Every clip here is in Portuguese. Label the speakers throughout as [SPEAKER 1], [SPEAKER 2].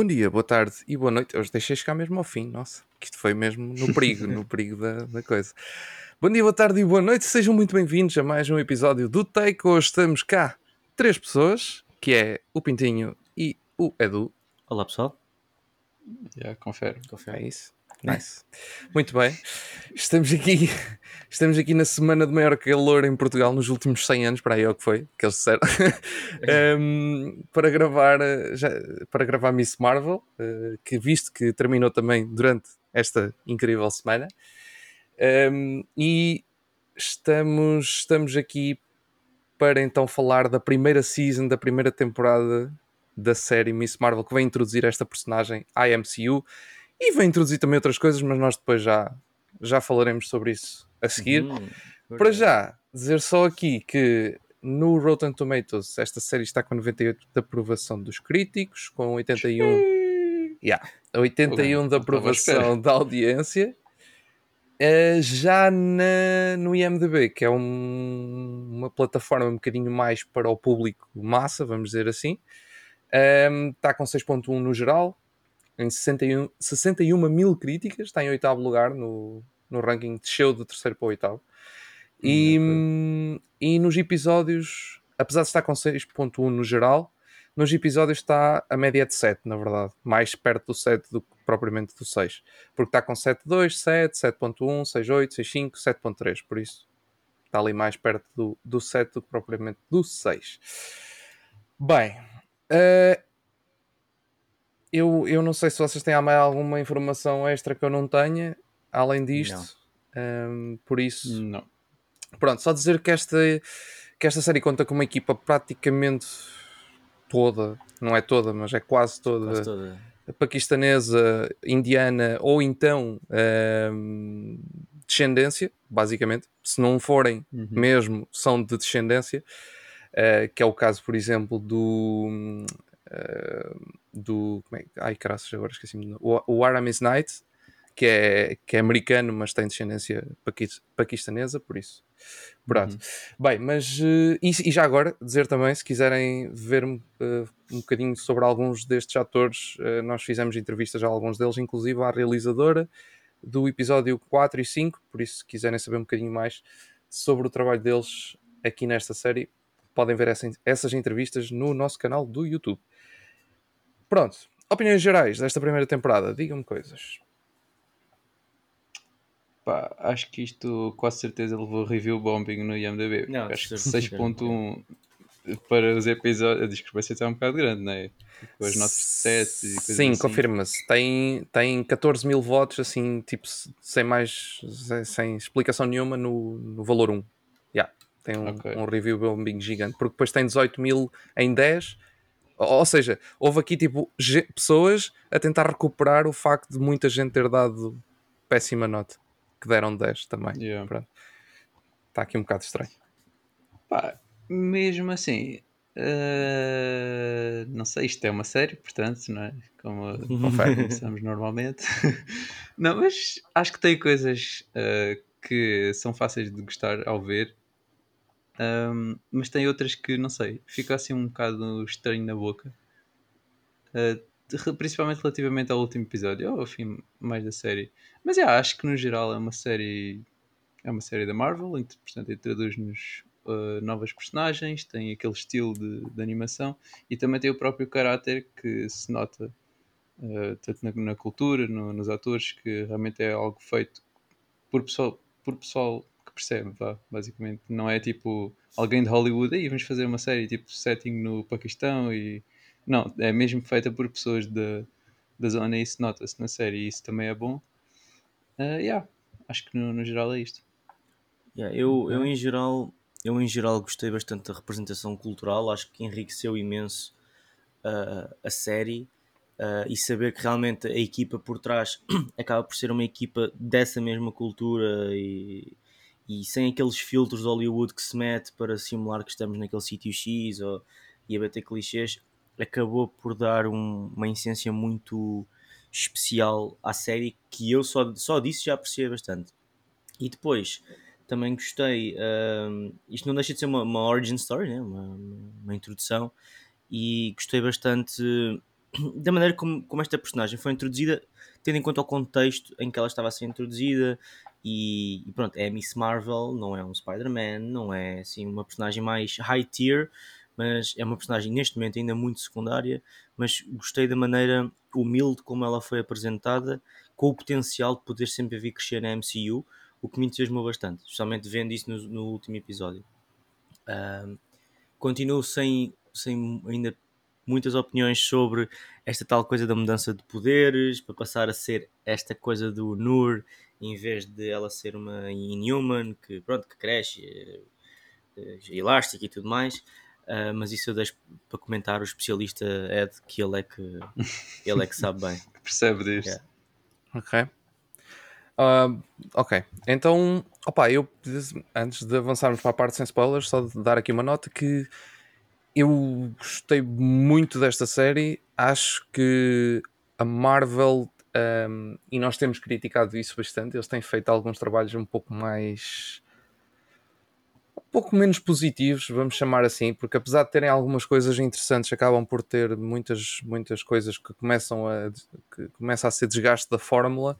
[SPEAKER 1] Bom dia, boa tarde e boa noite. Eu os deixei chegar mesmo ao fim, nossa, que isto foi mesmo no perigo, no perigo da, da coisa. Bom dia, boa tarde e boa noite, sejam muito bem-vindos a mais um episódio do Take. Hoje estamos cá, três pessoas, que é o Pintinho e o Edu.
[SPEAKER 2] Olá pessoal.
[SPEAKER 3] Já, confere.
[SPEAKER 1] É isso. Nice. Muito bem. Estamos aqui, estamos aqui na semana de maior calor em Portugal nos últimos 100 anos, para aí é o que foi, que eles disseram, um, para gravar já, para gravar Miss Marvel, uh, que visto que terminou também durante esta incrível semana. Um, e estamos, estamos aqui para então falar da primeira season, da primeira temporada da série Miss Marvel, que vai introduzir esta personagem à MCU e vai introduzir também outras coisas, mas nós depois já, já falaremos sobre isso a seguir. Uhum, Para já, dizer só aqui que no Rotten Tomatoes esta série está com 98 de aprovação dos críticos, com 81, yeah, 81 de aprovação da audiência. Uh, já na, no IMDB, que é um, uma plataforma um bocadinho mais para o público massa, vamos dizer assim, um, ehm, está com 6.1 no geral, em 61, 61 mil críticas, está em oitavo lugar no, no ranking, desceu do terceiro para o oitavo. E, hum, e nos episódios, apesar de estar com 6.1 no geral, nos episódios está a média de 7, na verdade, mais perto do 7 do que propriamente do 6, porque está com 7.2, 7, 7.1, 6.8, 6.5, 7.3, por isso está ali mais perto do, do 7 do que propriamente do 6. Bem, uh, eu, eu não sei se vocês têm mais alguma informação extra que eu não tenha, além disto. Um, por isso,
[SPEAKER 3] não.
[SPEAKER 1] Pronto, só dizer que esta, que esta série conta com uma equipa praticamente toda, não é toda, mas é quase toda, quase toda. paquistanesa, indiana ou então um, descendência, basicamente. Se não forem uhum. mesmo, são de descendência. Uh, que é o caso, por exemplo, do uh, do. Como é, ai, caraças, agora esqueci-me. O, o Aramis Knight, que é, que é americano, mas tem descendência paquistanesa, por isso. Pronto. Uhum. Bem, mas. Uh, e, e, já agora, dizer também, se quiserem ver uh, um bocadinho sobre alguns destes atores, uh, nós fizemos entrevistas a alguns deles, inclusive à realizadora do episódio 4 e 5, por isso, se quiserem saber um bocadinho mais sobre o trabalho deles aqui nesta série, podem ver essa, essas entrevistas no nosso canal do YouTube. Pronto, opiniões gerais desta primeira temporada, digam-me coisas.
[SPEAKER 3] Pá, acho que isto quase certeza levou review bombing no IMDB. Não, acho que 6.1 para os episódios, a discrepância está um bocado grande, não é? Com as notas de 7 e coisas
[SPEAKER 1] Sim,
[SPEAKER 3] assim.
[SPEAKER 1] confirma-se. Tem, tem 14 mil votos, assim, tipo, sem mais, sem explicação nenhuma no, no valor 1. Yeah, tem um, okay. um review bombing gigante, porque depois tem 18 mil em 10 ou seja, houve aqui tipo pessoas a tentar recuperar o facto de muita gente ter dado péssima nota, que deram 10 também. Yeah. Está aqui um bocado estranho.
[SPEAKER 3] Pá, mesmo assim, uh, não sei, isto é uma série, portanto, não é? Como começamos normalmente. não, mas acho que tem coisas uh, que são fáceis de gostar ao ver um, mas tem outras que, não sei, fica assim um bocado estranho na boca. Uh, principalmente relativamente ao último episódio, ou ao fim mais da série. Mas yeah, acho que no geral é uma série é uma série da Marvel, portanto introduz-nos uh, novas personagens, tem aquele estilo de, de, animação e também tem o próprio caráter que se nota uh, tanto na, na cultura, no, nos atores, que realmente é algo feito por pessoal, por pessoal percebe, vá, basicamente. Não é tipo alguém de Hollywood, aí vamos fazer uma série tipo setting no Paquistão e. Não, é mesmo feita por pessoas da, da zona e isso nota-se na série e isso também é bom. Uh, yeah, acho que no, no geral é isto.
[SPEAKER 2] Yeah, eu, eu, em geral, eu em geral gostei bastante da representação cultural, acho que enriqueceu imenso uh, a série. Uh, e saber que realmente a equipa por trás acaba por ser uma equipa dessa mesma cultura e, e sem aqueles filtros de Hollywood que se mete para simular que estamos naquele sítio X ou, e a bater clichês, acabou por dar um, uma essência muito especial à série que eu só, só disso já apreciei bastante. E depois também gostei, uh, isto não deixa de ser uma, uma origin story, né? uma, uma introdução, e gostei bastante da maneira como, como esta personagem foi introduzida, tendo em conta o contexto em que ela estava a ser introduzida. E, e pronto, é Miss Marvel, não é um Spider-Man, não é assim uma personagem mais high tier, mas é uma personagem neste momento ainda muito secundária. Mas gostei da maneira humilde como ela foi apresentada, com o potencial de poder sempre vir crescer na MCU, o que me entusiasmou bastante, especialmente vendo isso no, no último episódio. Um, continuo sem, sem ainda muitas opiniões sobre esta tal coisa da mudança de poderes, para passar a ser esta coisa do Nur, em vez de ela ser uma Inhuman, que pronto, que cresce, é, é elástica e tudo mais. Uh, mas isso eu deixo para comentar o especialista Ed, que ele é que, ele é que sabe bem.
[SPEAKER 3] Percebe disso.
[SPEAKER 1] Yeah. Ok. Uh, ok, então, opa, eu antes de avançarmos para a parte sem spoilers, só de dar aqui uma nota que eu gostei muito desta série. Acho que a Marvel, um, e nós temos criticado isso bastante, eles têm feito alguns trabalhos um pouco mais. um pouco menos positivos, vamos chamar assim, porque apesar de terem algumas coisas interessantes, acabam por ter muitas, muitas coisas que começam a, que começa a ser desgaste da fórmula.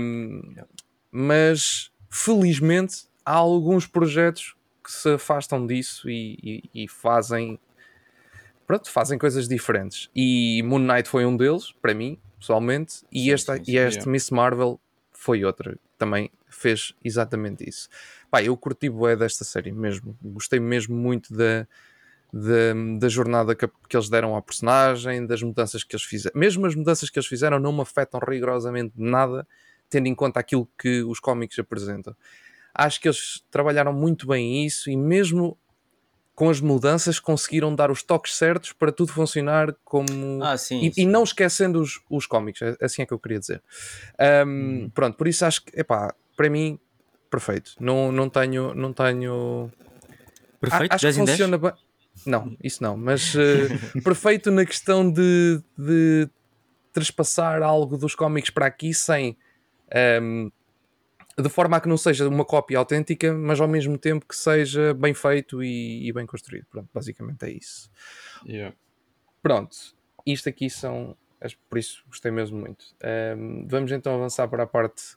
[SPEAKER 1] Um, mas felizmente há alguns projetos que se afastam disso e, e, e, fazem pronto, fazem coisas diferentes. E Moon Knight foi um deles, para mim, pessoalmente, e, sim, esta, sim, sim, e este yeah. Miss Marvel foi outra, também fez exatamente isso. Pá, eu curti bué desta série mesmo, gostei mesmo muito da, da, da jornada que, que, eles deram à personagem, das mudanças que eles fizeram. Mesmo as mudanças que eles fizeram não me afetam rigorosamente nada, tendo em conta aquilo que os cómics apresentam. Acho que eles trabalharam muito bem isso e mesmo com as mudanças conseguiram dar os toques certos para tudo funcionar como
[SPEAKER 2] ah, sim,
[SPEAKER 1] e,
[SPEAKER 2] sim.
[SPEAKER 1] e, não esquecendo os, os cómics, é, assim é que eu queria dizer. Um, hum. Pronto, por isso acho que epá, para mim perfeito. Não, não tenho não tenho
[SPEAKER 2] perfeito.
[SPEAKER 1] acho que funciona bem. Não, isso não, mas uh, perfeito na questão de, de trespassar algo dos cómics para aqui sem um, de forma a que não seja uma cópia autêntica, mas ao mesmo tempo que seja bem feito e, e bem construído. Pronto, basicamente é isso.
[SPEAKER 3] Yeah.
[SPEAKER 1] Pronto, isto aqui são. Por isso gostei mesmo muito. Um, vamos então avançar para a parte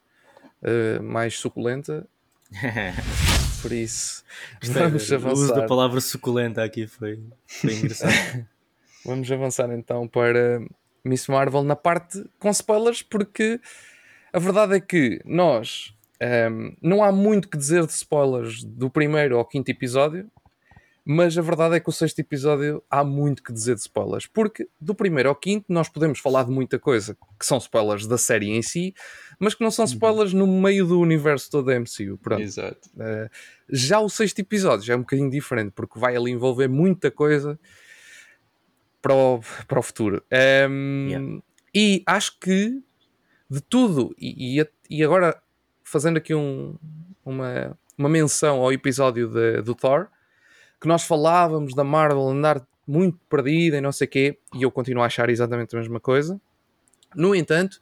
[SPEAKER 1] uh, mais suculenta. Por isso, vamos avançar. O
[SPEAKER 2] uso da palavra suculenta aqui foi, foi engraçado.
[SPEAKER 1] vamos avançar então para Miss Marvel na parte com spoilers, porque a verdade é que nós um, não há muito que dizer de spoilers do primeiro ao quinto episódio, mas a verdade é que o sexto episódio há muito que dizer de spoilers, porque do primeiro ao quinto nós podemos falar de muita coisa que são spoilers da série em si, mas que não são uhum. spoilers no meio do universo todo da MCU. Pronto.
[SPEAKER 3] Exato.
[SPEAKER 1] Uh, já o sexto episódio já é um bocadinho diferente, porque vai ali envolver muita coisa para o, para o futuro. Um, yeah. E acho que de tudo, e, e, e agora fazendo aqui um, uma, uma menção ao episódio de, do Thor, que nós falávamos da Marvel andar muito perdida e não sei o quê, e eu continuo a achar exatamente a mesma coisa. No entanto,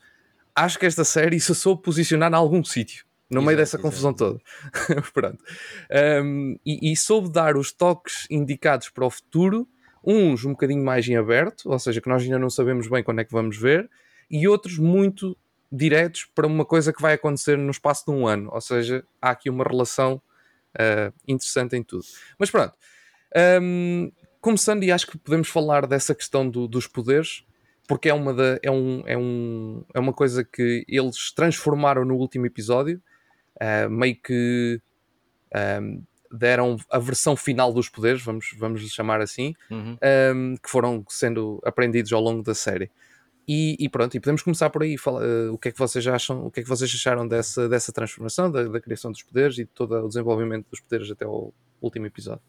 [SPEAKER 1] acho que esta série se soube posicionar em algum sítio, no exato, meio dessa confusão exato. toda. Pronto. Um, e, e soube dar os toques indicados para o futuro, uns um bocadinho mais em aberto, ou seja, que nós ainda não sabemos bem quando é que vamos ver, e outros muito diretos para uma coisa que vai acontecer no espaço de um ano. Ou seja, há aqui uma relação uh, interessante em tudo. Mas pronto, um, começando, e acho que podemos falar dessa questão do, dos poderes, porque é uma, da, é, um, é, um, é uma coisa que eles transformaram no último episódio, uh, meio que um, deram a versão final dos poderes, vamos, vamos chamar assim,
[SPEAKER 2] uhum.
[SPEAKER 1] que foram sendo aprendidos ao longo da série. E, e, pronto, e podemos começar por aí. Fala, uh, o que é que vocês acham? O que é que vocês acharam dessa, dessa transformação, da, da criação dos poderes e de todo o desenvolvimento dos poderes até o último episódio?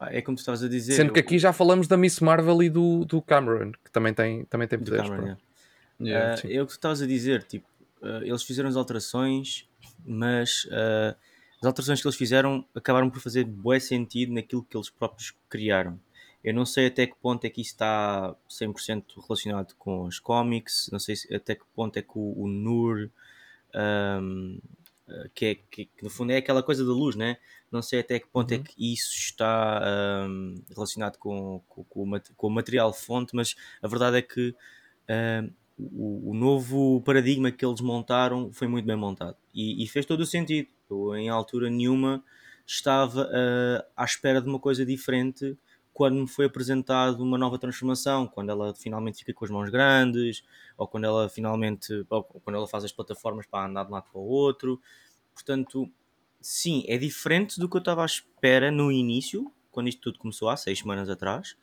[SPEAKER 2] É como tu estavas a dizer.
[SPEAKER 1] Sendo que aqui já falamos da Miss Marvel e do, do Cameron, que também tem, também tem poderes.
[SPEAKER 2] Cameron, yeah. uh, é o que tu estavas a dizer, tipo, uh, eles fizeram as alterações, mas uh, as alterações que eles fizeram acabaram por fazer bué sentido naquilo que eles próprios criaram. Eu não sei até que ponto é que isso está 100% relacionado com os cómics, não sei até que ponto é que o, o Nur um, uh, que, é, que, que, no fundo é aquela coisa da luz, né? Não sei até que ponto é uhum. é que isso está um, relacionado com, com, com, o, material fonte, mas a verdade é que uh, o, o, novo paradigma que eles montaram foi muito bem montado e, e fez todo o sentido. Eu, em altura nenhuma, estava uh, à espera de uma coisa diferente quando me foi apresentado uma nova transformação, quando ela finalmente fica com as mãos grandes, ou quando ela finalmente, quando ela faz as plataformas para andar de um lado para o outro. Portanto, sim, é diferente do que eu estava à espera no início, quando isto tudo começou há seis semanas atrás.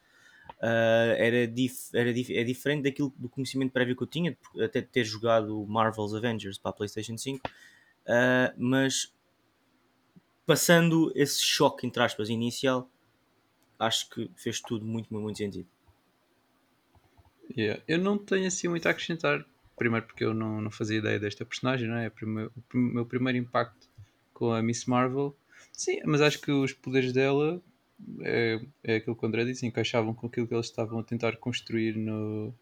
[SPEAKER 2] Uh, era, dif era dif é diferente daquilo do conhecimento prévio que eu tinha, até de ter jogado Marvel's Avengers para a PlayStation 5, uh, ah, mas passando esse choque, entre aspas, inicial, acho que fez tudo muito, muito, muito sentido.
[SPEAKER 3] Yeah. Eu não tenho assim muito a acrescentar. Primeiro porque eu não, não fazia ideia desta personagem, não é? O meu primeiro impacto com a Miss Marvel. Sim, mas acho que os poderes dela é, é aquilo que o André disse, encaixavam com aquilo que eles estavam a tentar construir no,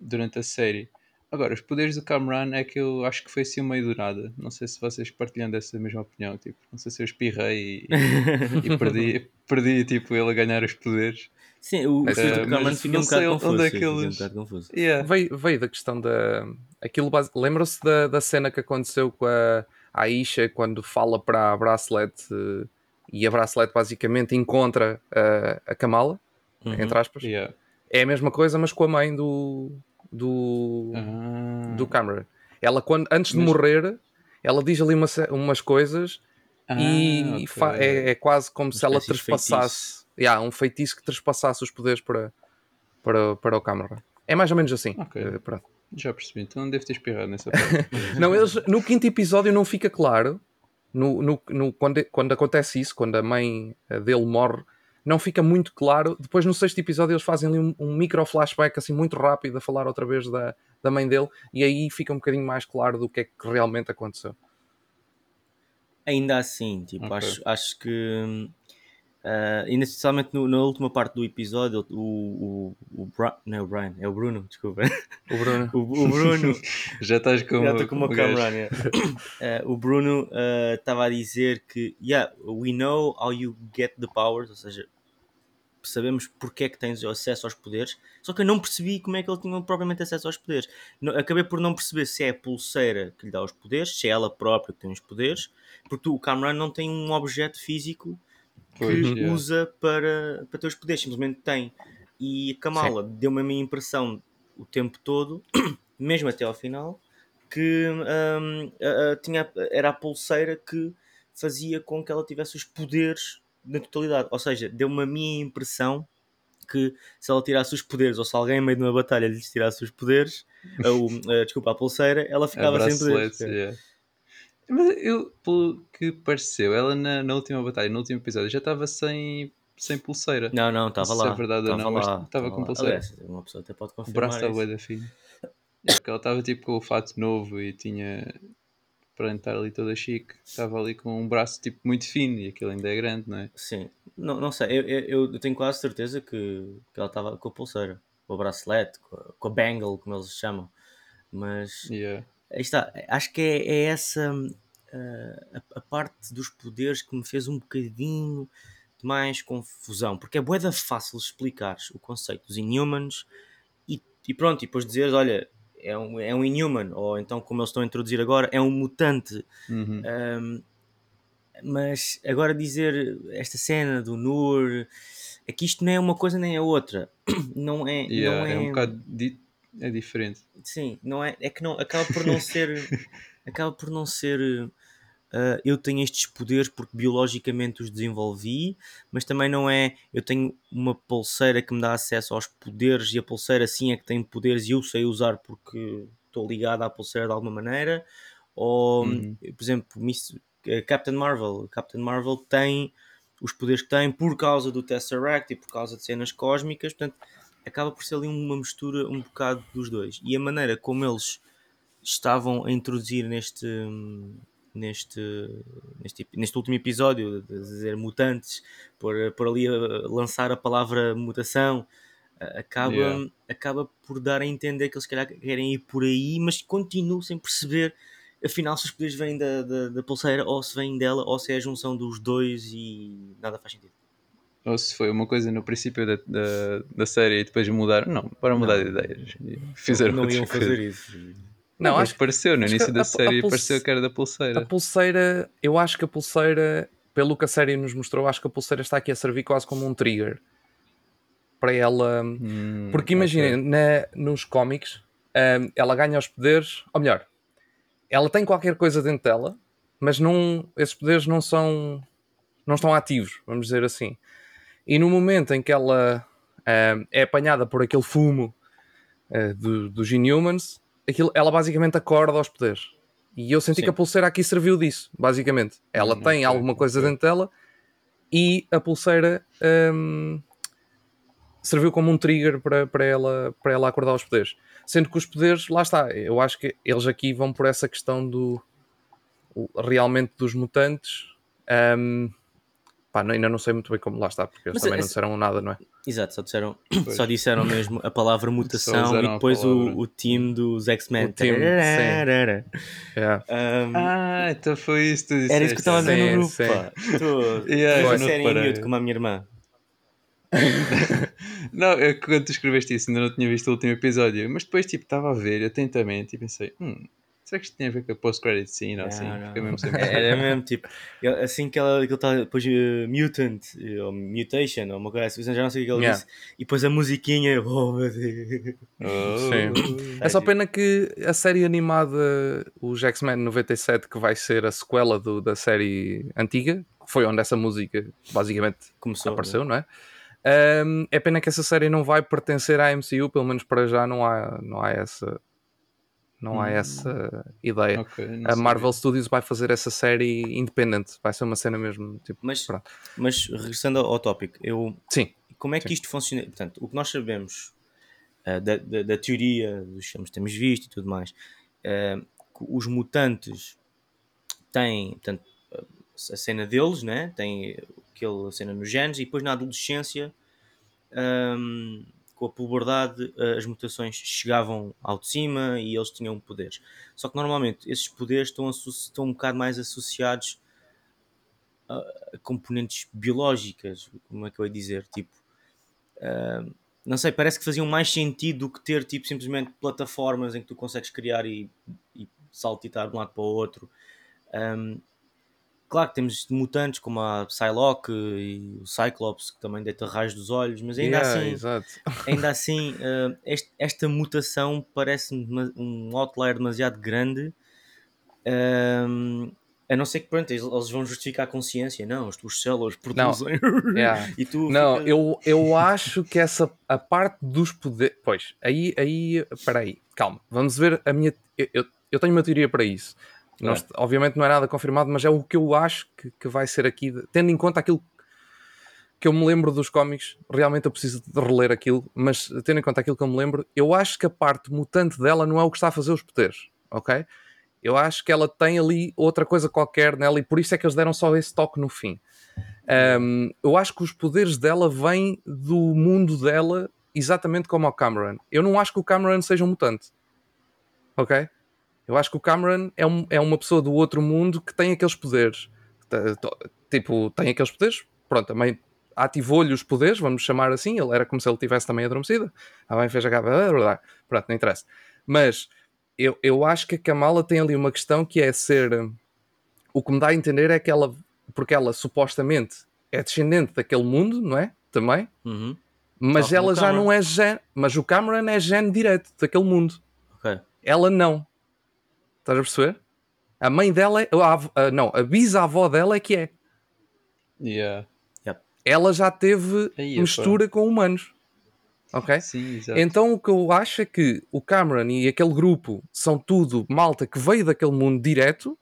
[SPEAKER 3] durante a série. Agora, os poderes do Cameron é que eu acho que foi assim meio do nada. Não sei se vocês partilham dessa mesma opinião. Tipo, não sei se eu espirrei e, e perdi, perdi tipo, ele a ganhar os poderes.
[SPEAKER 2] Sim, o, uh, do Cameron fica um bocado confuso. Onde é que eles... um confuso.
[SPEAKER 1] Yeah. Veio, veio da questão da. Aquilo base... Lembram-se da, da cena que aconteceu com a Aisha quando fala para a Bracelet e a Bracelet basicamente encontra a, a Kamala, uhum. entre aspas.
[SPEAKER 3] Yeah.
[SPEAKER 1] É a mesma coisa, mas com a mãe do, do, ah. do Cameron. Ela, quando, antes de morrer, ela diz ali uma, umas coisas ah, e okay. é, é, quase como se ela trespassasse yeah, um feitiço que trespassasse os poderes para, para, para o Cameron. É mais ou menos assim.
[SPEAKER 3] Okay. Uh, Já percebi, então não deve ter espirrado nessa parte.
[SPEAKER 1] não, eles, no quinto episódio não fica claro. No, no, no, quando, quando acontece isso, quando a mãe dele morre, não fica muito claro. Depois, no sexto episódio, eles fazem ali um, um micro flashback assim muito rápido a falar outra vez da, da mãe dele, e aí fica um bocadinho mais claro do que é que realmente aconteceu.
[SPEAKER 2] Ainda assim, tipo, okay. acho, acho que Uh, especialmente no, na última parte do episódio, o, o, o Bra não é o Brian, é o Bruno, desculpa.
[SPEAKER 1] O Bruno.
[SPEAKER 2] o, o Bruno.
[SPEAKER 3] já estás com,
[SPEAKER 2] já com uma câmera. Uh, o Bruno estava uh, a dizer que, yeah, we know how you get the powers, ou seja, sabemos porque é que tens acesso aos poderes, só que eu não percebi como é que ele tinha propriamente acesso aos poderes. acabei por não perceber se é a pulseira que lhe dá os poderes, se é ela própria que tem os poderes, porque tu, o Cameron não tem um objeto físico que pois, usa para, para ter os poderes, simplesmente tem. E a Kamala deu-me a minha impressão o tempo todo, mesmo até ao final, que um, a, a, tinha, era a pulseira que fazia com que ela tivesse os poderes na totalidade. Ou seja, deu-me a minha impressão que se ela tirasse os poderes, ou se alguém, em meio de uma batalha, lhe tirasse os poderes, ou, uh, desculpa, a pulseira, ela ficava sem poderes. Yeah.
[SPEAKER 3] Mas eu, pelo que pareceu, ela na, na última batalha, no último episódio, já estava sem, sem pulseira.
[SPEAKER 2] Não, não, estava lá.
[SPEAKER 3] Se é verdade ou não, lá, estava com pulseira.
[SPEAKER 2] Aliás, uma pessoa até pode confirmar.
[SPEAKER 3] O braço estava da fino. É porque ela estava tipo com o fato novo e tinha. Para estar ali toda chique, estava ali com um braço tipo muito fino e aquilo ainda é grande, não é?
[SPEAKER 2] Sim, não, não sei, eu, eu, eu tenho quase certeza que, que ela estava com a pulseira, com o bracelete, com a, com a bangle, como eles chamam. Mas
[SPEAKER 3] yeah.
[SPEAKER 2] Aí está, acho que é, é essa uh, a, a, parte dos poderes que me fez um bocadinho de mais confusão, porque é boeda fácil explicar o conceito dos Inhumans e, e pronto, e depois dizeres, olha, é um, é um Inhuman, ou então como eles estão a introduzir agora, é um mutante.
[SPEAKER 3] Uhum.
[SPEAKER 2] Um, mas agora dizer esta cena do Nur é que isto não é uma coisa nem a outra. Não é.
[SPEAKER 3] Yeah,
[SPEAKER 2] não é...
[SPEAKER 3] é um bocado é diferente.
[SPEAKER 2] Sim, não é, é que não, acaba por não ser. acaba por não ser. Uh, eu tenho estes poderes porque biologicamente os desenvolvi, mas também não é. Eu tenho uma pulseira que me dá acesso aos poderes e a pulseira sim é que tem poderes e eu sei usar porque estou ligado à pulseira de alguma maneira. Ou, uhum. por exemplo, Miss, eh, Captain Marvel. Captain Marvel tem os poderes que tem por causa do Tesseract e por causa de cenas cósmicas. Portanto, acaba por ser ali uma mistura um bocado dos dois. E a maneira como eles estavam a introduzir neste neste, neste, neste último episódio, de dizer mutantes, por, por ali a lançar a palavra mutação, acaba, yeah. acaba por dar a entender que eles calhar querem ir por aí, mas continuo sem perceber afinal se os poderes vêm da, da, da pulseira ou se vêm dela ou se é a junção dos dois e nada faz sentido.
[SPEAKER 3] Ou se foi uma coisa no princípio da, da, da série e depois mudaram. Não, para mudar
[SPEAKER 2] Não.
[SPEAKER 3] de ideias. Fizeram
[SPEAKER 2] não
[SPEAKER 3] outra
[SPEAKER 2] iam
[SPEAKER 3] coisa.
[SPEAKER 2] fazer isso.
[SPEAKER 1] Não, acho que
[SPEAKER 3] pareceu, no início da
[SPEAKER 1] a- a
[SPEAKER 3] série
[SPEAKER 1] pulse-
[SPEAKER 3] pareceu que era da pulseira.
[SPEAKER 1] a pulseira, eu acho que a pulseira, pelo que a série nos mostrou, acho que a pulseira está aqui a servir quase como um trigger para ela.
[SPEAKER 3] Hum,
[SPEAKER 1] Porque imaginem, na- nos cómics, hum, ela ganha os poderes, ou melhor, ela tem qualquer coisa dentro dela, mas não, esses poderes não são não estão ativos, vamos dizer assim. E no momento em que ela hum, é apanhada por aquele fumo eh, do- dos Inhumans, aquilo, ela basicamente acorda aos poderes. E eu senti
[SPEAKER 2] Sim.
[SPEAKER 1] que a pulseira aqui serviu disso, basicamente. Ela
[SPEAKER 3] Hum,
[SPEAKER 1] tem alguma coisa dentro dela e a pulseira hum, serviu como um trigger para, para, ela, para ela acordar os poderes. Sendo que os poderes, lá está, eu acho que eles aqui vão por essa questão do realmente dos mutantes. hum, pá, não- ainda não sei muito bem como lá está, porque eles
[SPEAKER 2] Mas
[SPEAKER 1] também
[SPEAKER 2] é-
[SPEAKER 1] não disseram nada, não é?
[SPEAKER 2] Exato, só disseram,
[SPEAKER 3] Pois.
[SPEAKER 2] só disseram mesmo a palavra mutação e depois o, o time dos X-Men.
[SPEAKER 1] Yeah.
[SPEAKER 2] Um,
[SPEAKER 3] Ah, então foi isso que tu disseste.
[SPEAKER 2] era isso que eu estava a ver no grupo. Estou
[SPEAKER 3] Yeah,
[SPEAKER 2] a
[SPEAKER 3] eu não
[SPEAKER 2] ser em miúdo como a minha irmã.
[SPEAKER 3] Não, que quando tu escreveste isso ainda não tinha visto o último episódio, mas depois tipo estava a ver atentamente e pensei, hum, será que isto tem a ver com a post-credit scene ou assim?
[SPEAKER 2] Não, não.
[SPEAKER 3] Mesmo sem
[SPEAKER 2] Era mesmo tipo, assim que ela que ele está depois eh, mutant eh, ou mutation ou uma coisa assim, já não sei o que ele
[SPEAKER 1] Yeah.
[SPEAKER 2] disse, e depois a musiquinha, oh meu Deus.
[SPEAKER 3] Oh.
[SPEAKER 1] É só pena que a série animada, os X-Men 97, que vai ser a sequela do- da série antiga, que foi onde essa música basicamente
[SPEAKER 2] Começou.
[SPEAKER 1] apareceu, não é? Ahm, é pena que essa série não vai pertencer à MCU, pelo menos para já não há, não há essa não há
[SPEAKER 3] Hum.
[SPEAKER 1] essa ideia.
[SPEAKER 3] Ok, não
[SPEAKER 1] A
[SPEAKER 3] sabia.
[SPEAKER 1] Marvel Studios vai fazer essa série independente, vai ser uma cena mesmo tipo,
[SPEAKER 2] Mas,
[SPEAKER 1] Pronto.
[SPEAKER 2] mas regressando ao, tópico, eu,
[SPEAKER 1] sim,
[SPEAKER 2] como é que
[SPEAKER 1] Sim.
[SPEAKER 2] isto funciona? Portanto, o que nós sabemos ah, da, da, da teoria dos filmes que temos visto e tudo mais, que os mutantes têm portanto, a cena deles, né? tem aquela cena nos genes, e depois na adolescência, ahm, com a puberdade, ah, as mutações chegavam ao de cima e eles tinham poderes. Só que normalmente esses poderes estão, estão um bocado mais associados a componentes biológicas, como é que eu ia dizer? Tipo, ah, não sei, parece que faziam mais sentido do que ter tipo, simplesmente plataformas em que tu consegues criar e, e saltitar de um lado para o outro. Ahm, claro que temos mutantes como a Psylocke e o Cyclops que também deita raios dos olhos, mas ainda
[SPEAKER 1] Yeah,
[SPEAKER 2] assim,
[SPEAKER 1] exato.
[SPEAKER 2] ainda assim ah, este- esta mutação parece-me um outlier demasiado grande. Ahm, a não ser que pronto, eles, vão justificar a consciência, não, as tuas células produzem
[SPEAKER 1] Yeah.
[SPEAKER 2] e tu
[SPEAKER 1] Não,
[SPEAKER 2] ficas-
[SPEAKER 1] eu, eu acho que essa a parte dos poderes. Pois, aí, aí, espera aí, calma, vamos ver a minha. Eu, eu, eu tenho uma teoria para isso. Não est- obviamente não é nada confirmado, mas é o que eu acho que, que vai ser aqui, tendo em conta aquilo que eu me lembro dos cómics. Realmente eu preciso de reler aquilo, mas tendo em conta aquilo que eu me lembro, eu acho que a parte mutante dela não é o que está a fazer os poderes, ok? Eu acho que ela tem ali outra coisa qualquer nela e por isso é que eles deram só esse toque no fim. Um, eu acho que os poderes dela vêm do mundo dela, exatamente como o Cameron. Eu não acho que o Cameron seja um mutante. Ok? Eu acho que o Cameron é, um- é uma pessoa do outro mundo que tem aqueles poderes. Tipo, tem aqueles poderes. Pronto, também ativou-lhe os poderes, vamos chamar assim. Ele era como se ele tivesse também adormecido. A mãe fez a capa. Pronto, não interessa. Mas eu, eu acho que a Kamala tem ali uma questão que é ser. O que me dá a entender é que ela porque ela supostamente é descendente daquele mundo, não é? Também.
[SPEAKER 2] Uhum.
[SPEAKER 1] Mas ela já não é gene. Mas o Cameron é gene direto daquele mundo.
[SPEAKER 2] Ok.
[SPEAKER 1] Ela não. Estás a perceber? A mãe dela é. a a- não, a bisavó dela é que é.
[SPEAKER 3] Yeah.
[SPEAKER 1] Ela já teve
[SPEAKER 3] Aí,
[SPEAKER 1] mistura com humanos. Ok?
[SPEAKER 3] Sim, exato.
[SPEAKER 1] Então o que eu acho é que o Cameron e aquele grupo são tudo malta que veio daquele mundo direto,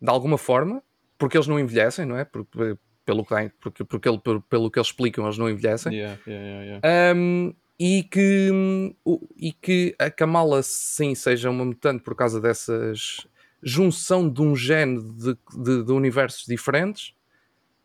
[SPEAKER 1] de alguma forma, porque eles não envelhecem, não é? Por- por- pelo, que, porque, porque por- pelo que eles explicam, eles não envelhecem.
[SPEAKER 3] Yeah, yeah, yeah, yeah.
[SPEAKER 1] Um, e, que, hum, e que a Kamala, sim, seja uma mutante por causa dessas junção de um gene de, de, de universos diferentes,